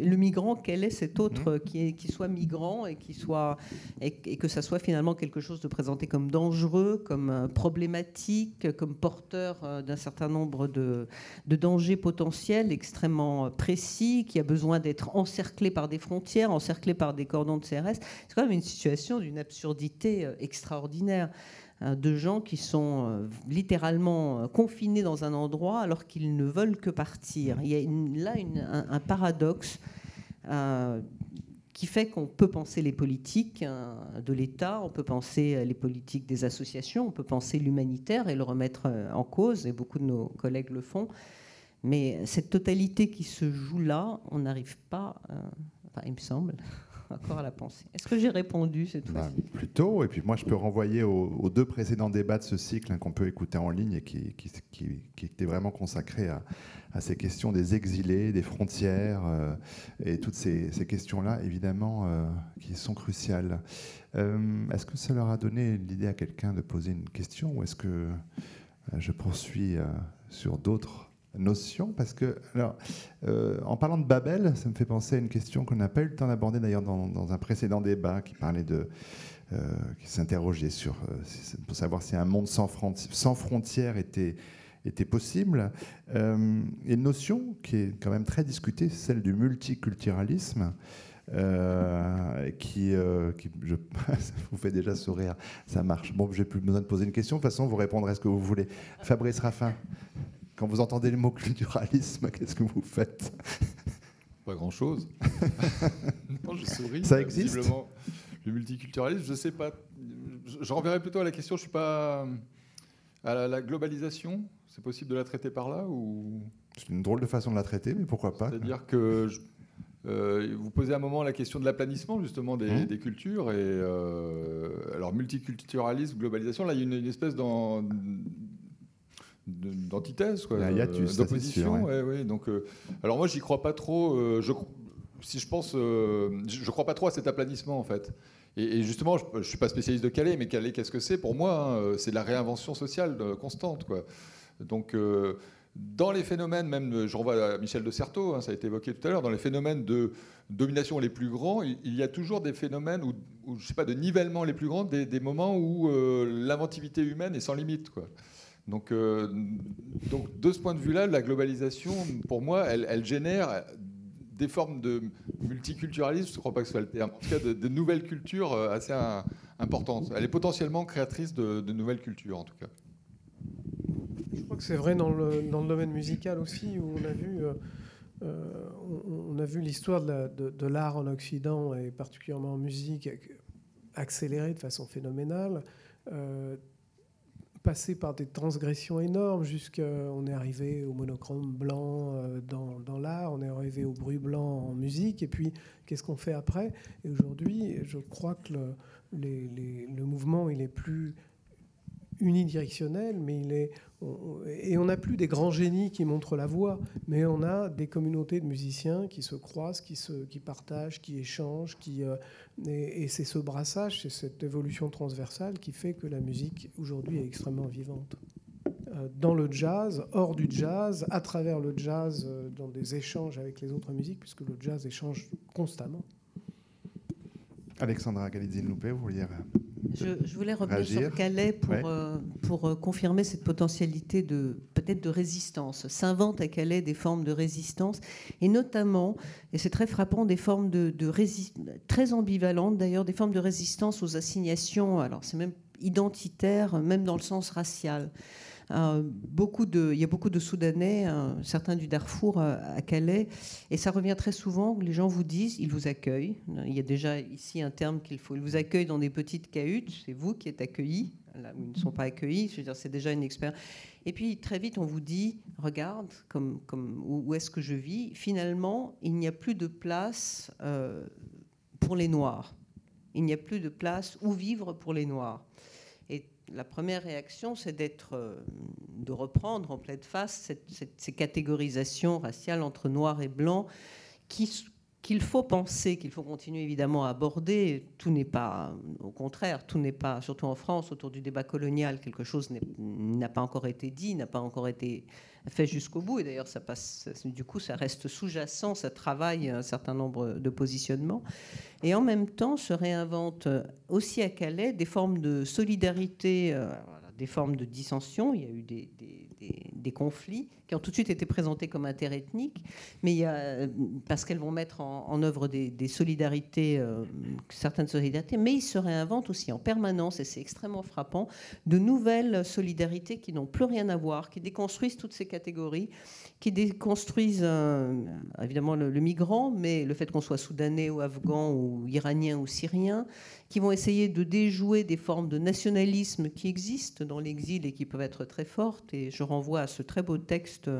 Le migrant, quel est cet autre mmh. qui, qui, soit migrant et, qui soit, et, que ça soit finalement quelque chose de présenté comme dangereux, comme euh, problématique, comme porteur euh, d'un certain nombre de, de, dangers potentiels extrêmement précis, qui a besoin d'être encerclé par des frontières, encerclé par des cordons de CRS. C'est quand même une situation d'une absurdité euh, extraordinaire. Euh, de gens qui sont euh, littéralement euh, confinés dans un endroit alors qu'ils ne veulent que partir. Il y a là un, paradoxe qui fait qu'on peut penser les politiques de l'État, on peut penser les politiques des associations, on peut penser l'humanitaire et le remettre en cause, et beaucoup de nos collègues le font. Mais cette totalité qui se joue là, on n'arrive pas, enfin, il me semble, à la pensée. Est-ce que j'ai répondu cette bah, fois-ci? Plutôt. Et puis moi, je peux renvoyer aux, deux précédents débats de ce cycle hein, qu'on peut écouter en ligne et qui, qui, étaient vraiment consacrés à, ces questions des exilés, des frontières euh, et toutes ces, questions-là, évidemment, euh, qui sont cruciales. Euh, est-ce que ça leur a donné l'idée à quelqu'un de poser une question ou est-ce que je poursuis sur d'autres notion parce que, alors, euh, en parlant de Babel, ça me fait penser à une question qu'on n'a pas eu le temps d'aborder d'ailleurs dans, un précédent débat qui parlait de. Euh, qui s'interrogeait sur. Euh, pour savoir si un monde sans, frontières était, possible. et une notion qui est quand même très discutée, celle du multiculturalisme. qui, qui je, ça vous fait déjà sourire, ça marche. Bon, j'ai plus besoin de poser une question. De toute façon, vous répondrez à ce que vous voulez. Fabrice Raffin. Quand vous entendez le mot culturalisme, qu'est-ce que vous faites? Pas grand-chose. non, je souris. Ça existe? Le multiculturalisme, je ne sais pas. Je renverrai plutôt à la question, je ne suis pas... À la, globalisation, c'est possible de la traiter par là ou... C'est une drôle de façon de la traiter, mais pourquoi pas? C'est-à-dire que... Euh, vous posez un moment la question de l'aplanissement justement des, mmh. cultures et euh, alors multiculturalisme, globalisation. Là, il y a une, une espèce dans, d'antithèse, quoi, d'opposition. Ouais. donc, euh, alors moi, j'y crois pas trop. Euh, je, si je pense, je ne crois pas trop à cet aplanissement en fait. Et, justement, je ne suis pas spécialiste de Calais, mais Calais, qu'est-ce que c'est? Pour moi, hein, c'est la réinvention sociale constante. Quoi. Donc, dans les phénomènes, même, je renvoie à Michel de Certeau, hein, ça a été évoqué tout à l'heure, dans les phénomènes de domination les plus grands, il y a toujours des phénomènes, où, je sais pas, de nivellement les plus grands, des, moments où euh, l'inventivité humaine est sans limite. Quoi. Donc, euh, donc, de ce point de vue-là, la globalisation, pour moi, elle, génère des formes de multiculturalisme, je ne crois pas que ce soit le terme, en tout cas de, nouvelles cultures euh, assez importantes. Elle est potentiellement créatrice de, nouvelles cultures, en tout cas. Je crois que c'est vrai dans le, domaine musical aussi, où on a vu, euh, vu l'histoire de, l'art en Occident, et particulièrement en musique, accélérer de façon phénoménale, passer par des transgressions énormes, jusqu'à on est arrivé au monochrome blanc dans, dans l'art, on est arrivé au bruit blanc en musique, et puis qu'est-ce qu'on fait après? Et aujourd'hui, je crois que le, le mouvement, il est plus unidirectionnel, mais il est, et on n'a plus des grands génies qui montrent la voie, mais on a des communautés de musiciens qui se croisent, qui, se, qui partagent, qui échangent, qui, euh, et, c'est ce brassage, c'est cette évolution transversale qui fait que la musique aujourd'hui est extrêmement vivante. Euh, dans le jazz, hors du jazz, à travers le jazz, euh, dans des échanges avec les autres musiques, puisque le jazz échange constamment. Alexandra Galitzine-Loupé, vous vouliez je, voulais revenir sur Calais pour, euh, pour euh, confirmer cette potentialité de peut-être de résistance. S'inventent à Calais des formes de résistance, et notamment, et c'est très frappant, des formes de, de résistance très ambivalentes d'ailleurs, des formes de résistance aux assignations. Alors c'est même identitaire, même dans le sens racial. Euh, il y a beaucoup de Soudanais, euh, certains du Darfour euh, à Calais, et ça revient très souvent. Les gens vous disent, ils vous accueillent. Il y a déjà ici un terme qu'il faut. Ils vous accueillent dans des petites cahutes. C'est vous qui êtes accueillis. Là où ils ne sont pas accueillis, c'est déjà une expérience. Et puis très vite, on vous dit, regarde, où est-ce que je vis Finalement, il n'y a plus de place pour les Noirs. Il n'y a plus de place où vivre pour les Noirs la première réaction, c'est d'être, euh, de reprendre en pleine face ces catégorisations raciales entre noir et blanc qu'il faut penser, qu'il faut continuer évidemment à aborder. Tout n'est pas, au contraire, tout n'est pas, surtout en France, autour du débat colonial, quelque chose n'a pas encore été dit, n'a pas encore été fait jusqu'au bout. Et d'ailleurs, ça passe, du coup, ça reste sous-jacent, ça travaille un certain nombre de positionnements. Et en même temps, se réinvente aussi à Calais des formes de solidarité, euh, des formes de dissension. Il y a eu des, conflits qui ont tout de suite été présentés comme interethniques, mais parce qu'elles vont mettre en, œuvre des, solidarités, euh, certaines solidarités, mais ils se réinventent aussi en permanence, et c'est extrêmement frappant, de nouvelles solidarités qui n'ont plus rien à voir, qui déconstruisent toutes ces catégories, qui déconstruisent euh, évidemment le, le, migrant, mais le fait qu'on soit soudanais ou afghan ou iranien ou syrien, qui vont essayer de déjouer des formes de nationalisme qui existent dans l'exil et qui peuvent être très fortes. Et je renvoie à ce très beau texte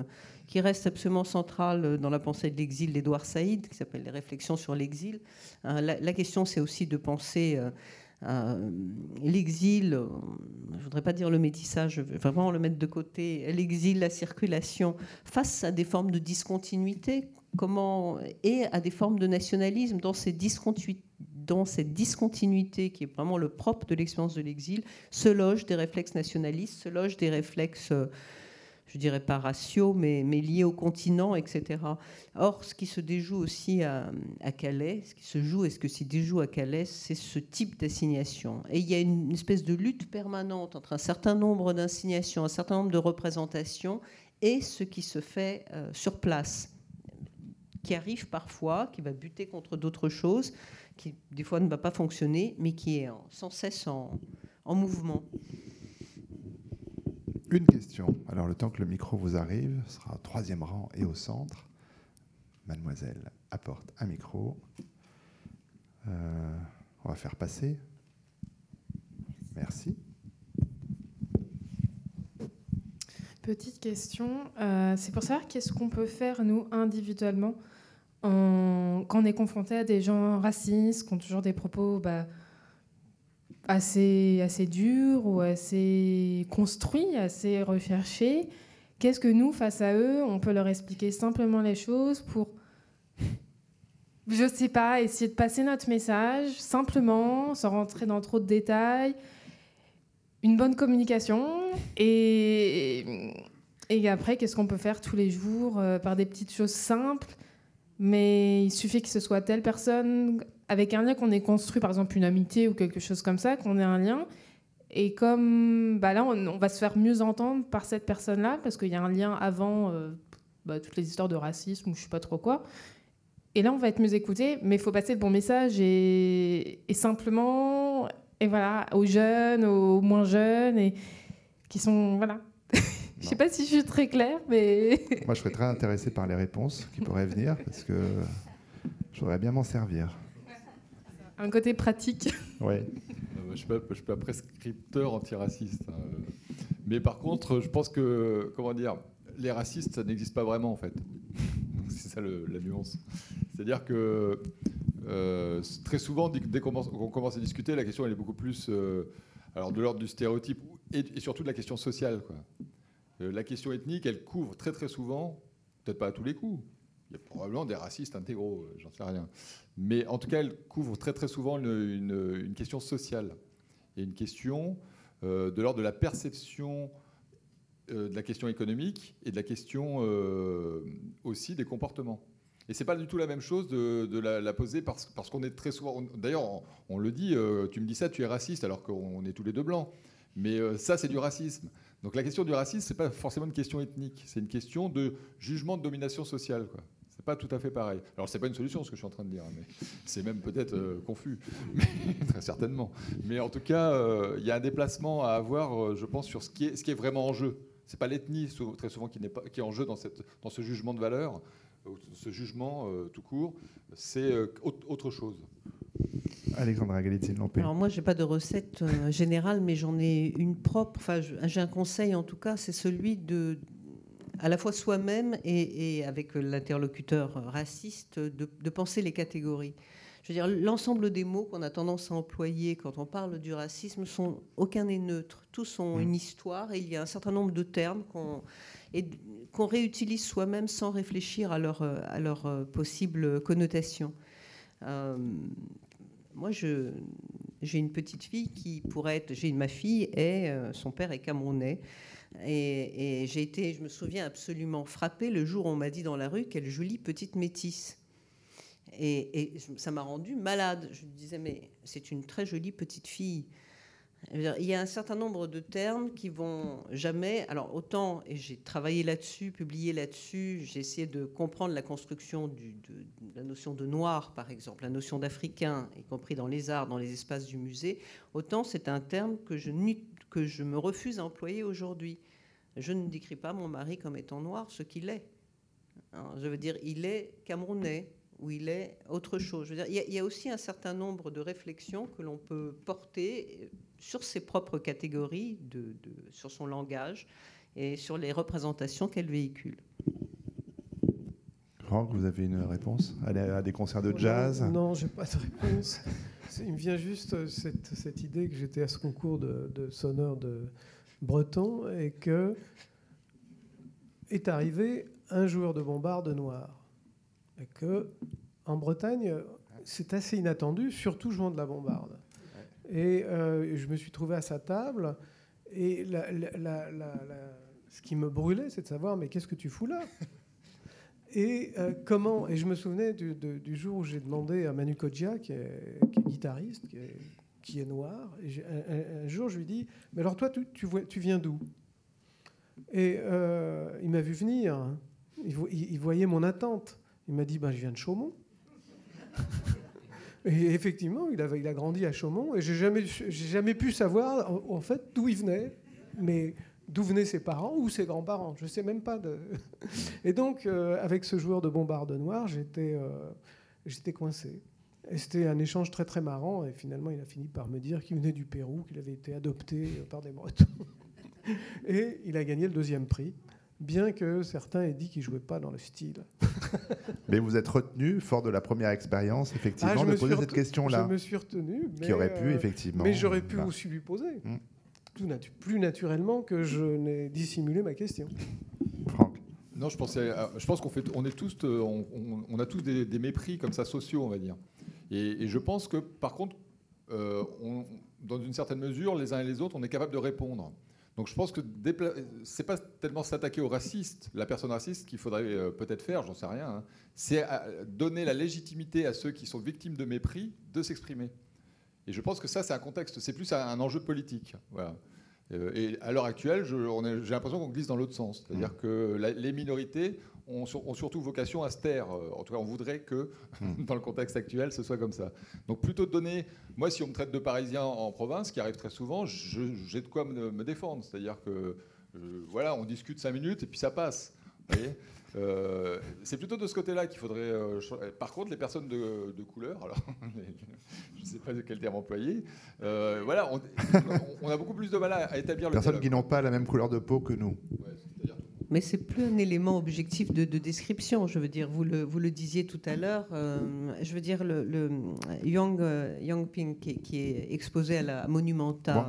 qui reste absolument central dans la pensée de l'exil d'Edouard Saïd, qui s'appelle Les réflexions sur l'exil. Hein, la, question, c'est aussi de penser euh, euh, l'exil, je ne voudrais pas dire le métissage, je veux vraiment le mettre de côté, l'exil, la circulation, face à des formes de discontinuité comment, et à des formes de nationalisme dans dans cette discontinuité qui est vraiment le propre de l'expérience de l'exil, se logent des réflexes nationalistes, se logent des réflexes, euh, je dirais pas raciaux, mais, mais liés au continent, etc. Or, ce qui se déjoue aussi à, Calais, ce qui se joue et ce que s'y déjoue à Calais, c'est ce type d'assignation. Et il y a une espèce de lutte permanente entre un certain nombre d'assignations, un certain nombre de représentations et ce qui se fait euh, sur place qui arrive parfois, qui va buter contre d'autres choses, qui des fois ne va pas fonctionner, mais qui est sans cesse en, mouvement. Une question. Alors le temps que le micro vous arrive, sera au troisième rang et au centre. Mademoiselle apporte un micro. Euh, on va faire passer. Merci. Petite question, euh, c'est pour savoir qu'est-ce qu'on peut faire nous individuellement quand on est confronté à des gens racistes, qui ont toujours des propos bah, assez, assez durs ou assez construits, assez recherchés, qu'est-ce que nous, face à eux, on peut leur expliquer simplement les choses pour je sais pas, essayer de passer notre message simplement, sans rentrer dans trop de détails, une bonne communication et, et après, qu'est-ce qu'on peut faire tous les jours euh, par des petites choses simples? Mais il suffit que ce soit telle personne avec un lien qu'on ait construit, par exemple une amitié ou quelque chose comme ça, qu'on ait un lien. Et comme bah là, on, va se faire mieux entendre par cette personne-là, parce qu'il y a un lien avant euh, bah, toutes les histoires de racisme ou je sais pas trop quoi. Et là, on va être mieux écouté, mais il faut passer le bon message et, simplement, et voilà, aux jeunes, aux moins jeunes, et qui sont, voilà. je sais pas si je suis très claire, mais. Moi, je serais très intéressé par les réponses qui pourraient venir, parce que je voudrais bien m'en servir. Un côté pratique. Oui. Euh, je ne suis, pas prescripteur antiraciste. Hein. Mais par contre, je pense que, comment dire, les racistes, ça n'existe pas vraiment, en fait. C'est ça la nuance. C'est-à-dire que euh, très souvent, dès qu'on commence, à discuter, la question elle est beaucoup plus euh, alors de l'ordre du stéréotype et, surtout de la question sociale. Quoi. la question ethnique, elle couvre très très souvent, peut-être pas à tous les coups, il y a probablement des racistes intégraux, j'en sais rien. Mais en tout cas, elle couvre très très souvent une, question sociale et une question euh, de l'ordre de la perception euh, de la question économique et de la question euh, aussi des comportements. Et c'est pas du tout la même chose de, la, poser parce, qu'on est très souvent. D'ailleurs, on, le dit. tu me dis ça, tu es raciste, alors qu'on est tous les deux blancs. Mais ça, c'est du racisme. Donc la question du racisme, c'est pas forcément une question ethnique, c'est une question de jugement de domination sociale. Pas tout à fait pareil. Alors, c'est pas une solution ce que je suis en train de dire, mais c'est même peut-être euh, confus, très certainement. Mais en tout cas, euh, il y a un déplacement à avoir, euh, je pense, sur ce qui est, ce qui est vraiment en jeu. C'est pas l'ethnie très souvent qui, n'est pas, qui est en jeu dans, cette, dans ce jugement de valeur, ce jugement tout court. C'est autre chose. Alexandra Galitzine-Lampé. Alors moi, j'ai pas de recette générale, mais j'en ai une propre. Enfin, j'ai un conseil en tout cas, c'est celui de à la fois soi-même et, avec l'interlocuteur raciste, de, penser les catégories. Je veux dire, l'ensemble des mots qu'on a tendance à employer quand on parle du racisme sont aucun n'est neutre. Tous ont une histoire et il y a un certain nombre de termes qu'on qu'on réutilise soi-même sans réfléchir à leur, à leur possible connotation. Euh, moi, j'ai une petite fille qui pourrait être. J'ai ma fille et euh, son père est camerounais. Et, j'ai été, je me souviens, absolument frappée le jour où on m'a dit dans la rue quelle jolie petite métisse. Et, ça m'a rendue malade. Je me disais, mais c'est une très jolie petite fille. Il y a un certain nombre de termes qui vont jamais. Alors, autant, et j'ai travaillé là-dessus, publié là-dessus, j'ai essayé de comprendre la construction de, la notion de noir, par exemple, la notion d'africain, y compris dans les arts, dans les espaces du musée, autant c'est un terme que je que je me refuse à employer aujourd'hui. Je ne décris pas mon mari comme étant noir, ce qu'il est. je veux dire, il est camerounais ou il est autre chose. Il, y a, aussi un certain nombre de réflexions que l'on peut porter sur ses propres catégories, sur son langage et sur les représentations qu'elle véhicule. Franck, vous avez une réponse à des concerts de jazz Non, je n'ai pas de réponse. Il me vient juste euh, cette, idée que j'étais à ce concours de, de sonneur de breton et que est arrivé un joueur de bombarde noir. Et que en Bretagne, c'est assez inattendu, surtout jouant de la bombarde. Et euh, je me suis trouvé à sa table et ce qui me brûlait, c'est de savoir mais qu'est-ce que tu fous là? Et euh, comment Et je me souvenais du, jour où j'ai demandé à Manu Kodja, qui est, guitariste, qui est, noir, un, jour je lui dis Mais alors toi, tu, viens d'où? Et euh, il m'a vu venir, il, voyait mon attente. Il m'a dit ben, Je viens de Chaumont. et effectivement, il, a grandi à Chaumont, et j'ai jamais, jamais pu savoir en fait d'où il venait. Mais d'où venaient ses parents ou ses grands-parents. Je ne sais même pas. De... Et donc, euh, avec ce joueur de bombarde noir, j'étais, euh, j'étais coincé. Et c'était un échange très très marrant. Et finalement, il a fini par me dire qu'il venait du Pérou, qu'il avait été adopté par des Bretons. Et il a gagné le deuxième prix, bien que certains aient dit qu'il ne jouait pas dans le style. Mais vous êtes retenu, fort de la première expérience, effectivement, ah, de poser cette question-là. Je me suis retenu. Mais, qui aurait pu, euh, effectivement. Mais j'aurais pu aussi lui poser. Plus naturellement que je n'ai dissimulé ma question. Franck Non, je, pensais, je pense qu'on fait, on est tous, on, a tous des, mépris comme ça sociaux, on va dire. Et, je pense que, par contre, dans une certaine mesure, les uns et les autres, on est capable de répondre. Donc je pense que c'est pas tellement s'attaquer aux racistes, la personne raciste qu'il faudrait euh, peut-être faire, j'en sais rien. Hein. C'est euh, donner la légitimité à ceux qui sont victimes de mépris de s'exprimer. Et je pense que ça, c'est un contexte, c'est plus un enjeu politique. Voilà. Euh, et à l'heure actuelle, j'ai l'impression qu'on glisse dans l'autre sens. C'est-à-dire mmh. que les minorités ont, surtout vocation à se taire. Euh, en tout cas, on voudrait que, mmh. dans le contexte actuel, ce soit comme ça. Donc plutôt de donner... Moi, si on me traite de parisien en province, ce qui arrive très souvent, j'ai de quoi me, défendre. C'est-à-dire que, euh, voilà, on discute cinq minutes et puis ça passe. Vous voyez? Euh, c'est plutôt de ce côté-là qu'il faudrait. Euh, par contre, les personnes de, couleur, alors je ne sais pas de quel terme employer, euh, voilà, on, a beaucoup plus de mal à, établir le. Personnes qui n'ont pas la même couleur de peau que nous. mais c'est plus un élément objectif de, description. Je veux dire, vous le, vous le disiez tout à l'heure. je veux dire, le, le Yang, Yang Ping qui, est exposé à la Monumenta.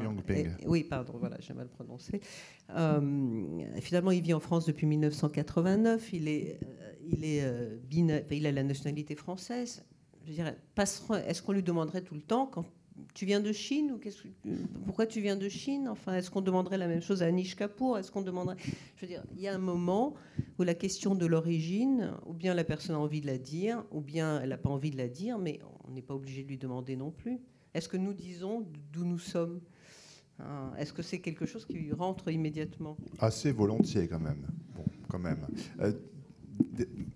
oui, pardon, voilà, j'ai mal prononcé. Euh, finalement, il vit en France depuis 1989. Il, est, euh, il, est, euh, il a la nationalité française. Je dirais, est-ce qu'on lui demanderait tout le temps quand tu viens de Chine ou pourquoi tu viens de Chine? Enfin, est-ce qu'on demanderait la même chose à Anish Kapoor? Est-ce qu'on demanderait Je veux dire, il y a un moment où la question de l'origine, ou bien la personne a envie de la dire, ou bien elle n'a pas envie de la dire, mais on n'est pas obligé de lui demander non plus. Est-ce que nous disons d'où nous sommes? Est-ce que c'est quelque chose qui rentre immédiatement? Assez volontiers quand même. Bon, quand même. Euh,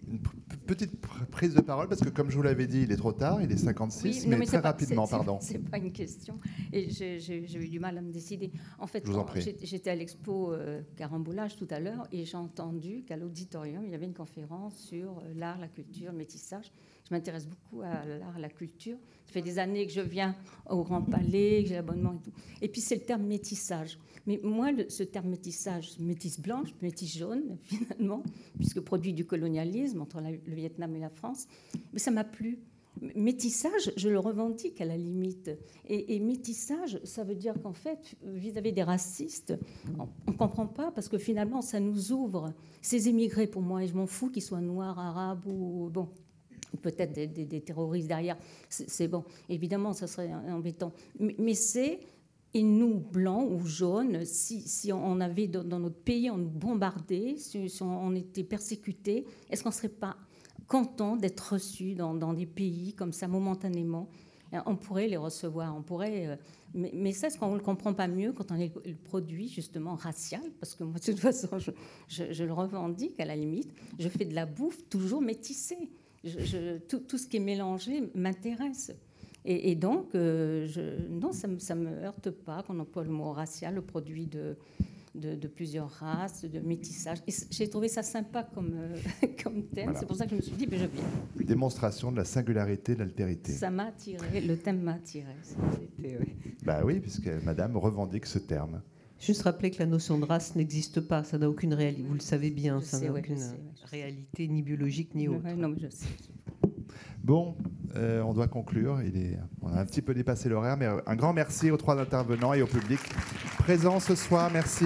une petite prise de parole, parce que comme je vous l'avais dit, il est trop tard, il est 56, mais, très rapidement, pardon. C'est pas une question, et j'ai eu du mal à me décider. En fait, j'étais à l'expo euh, Carambolage tout à l'heure, et j'ai entendu qu'à l'auditorium, il y avait une conférence sur euh, l'art, la culture, le métissage. Je m'intéresse beaucoup à l'art, à la culture. Ça fait des années que je viens au Grand Palais, que j'ai l'abonnement et tout. Et puis c'est le terme métissage. Mais moi, ce terme métissage, métisse blanche, métisse jaune, finalement, puisque produit du colonialisme entre le Vietnam et la France, mais ça m'a plu. Métissage, je le revendique à la limite. Et, métissage, ça veut dire qu'en fait, vis-à-vis des racistes, on ne comprend pas parce que finalement, ça nous ouvre. Ces émigrés, pour moi, et je m'en fous qu'ils soient noirs, arabes ou bon, peut-être des, terroristes derrière. C'est bon, évidemment, ça serait embêtant. Mais, c'est, et nous, blancs ou jaunes, si, on avait dans, notre pays, on nous bombardait, si, on était persécutés, est-ce qu'on ne serait pas content d'être reçus dans, des pays comme ça momentanément? On pourrait les recevoir, on pourrait. Euh, mais, mais ça, est-ce qu'on ne le comprend pas mieux quand on est le produit justement racial? Parce que moi, de toute façon, je, je, le revendique à la limite. Je fais de la bouffe toujours métissée tout, ce qui est mélangé m'intéresse. Et, donc, euh, je, non, ça ne me, heurte pas qu'on emploie le mot racial, le produit de, de, plusieurs races, de métissage. J'ai trouvé ça sympa comme, euh, comme thème. C'est pour ça que je me suis dit, ben, je viens. Démonstration de la singularité, de l'altérité. Ça m'a attiré, le thème m'a attiré. Bah oui, puisque Madame revendique ce terme. Juste rappeler que la notion de race n'existe pas, ça n'a aucune réalité. Vous le savez bien, ça n'a aucune réalité ni biologique ni autre. non, mais je sais. Bon, euh, on doit conclure. Il est, on a un petit peu dépassé l'horaire, mais un grand merci aux trois intervenants et au public présent ce soir. Merci.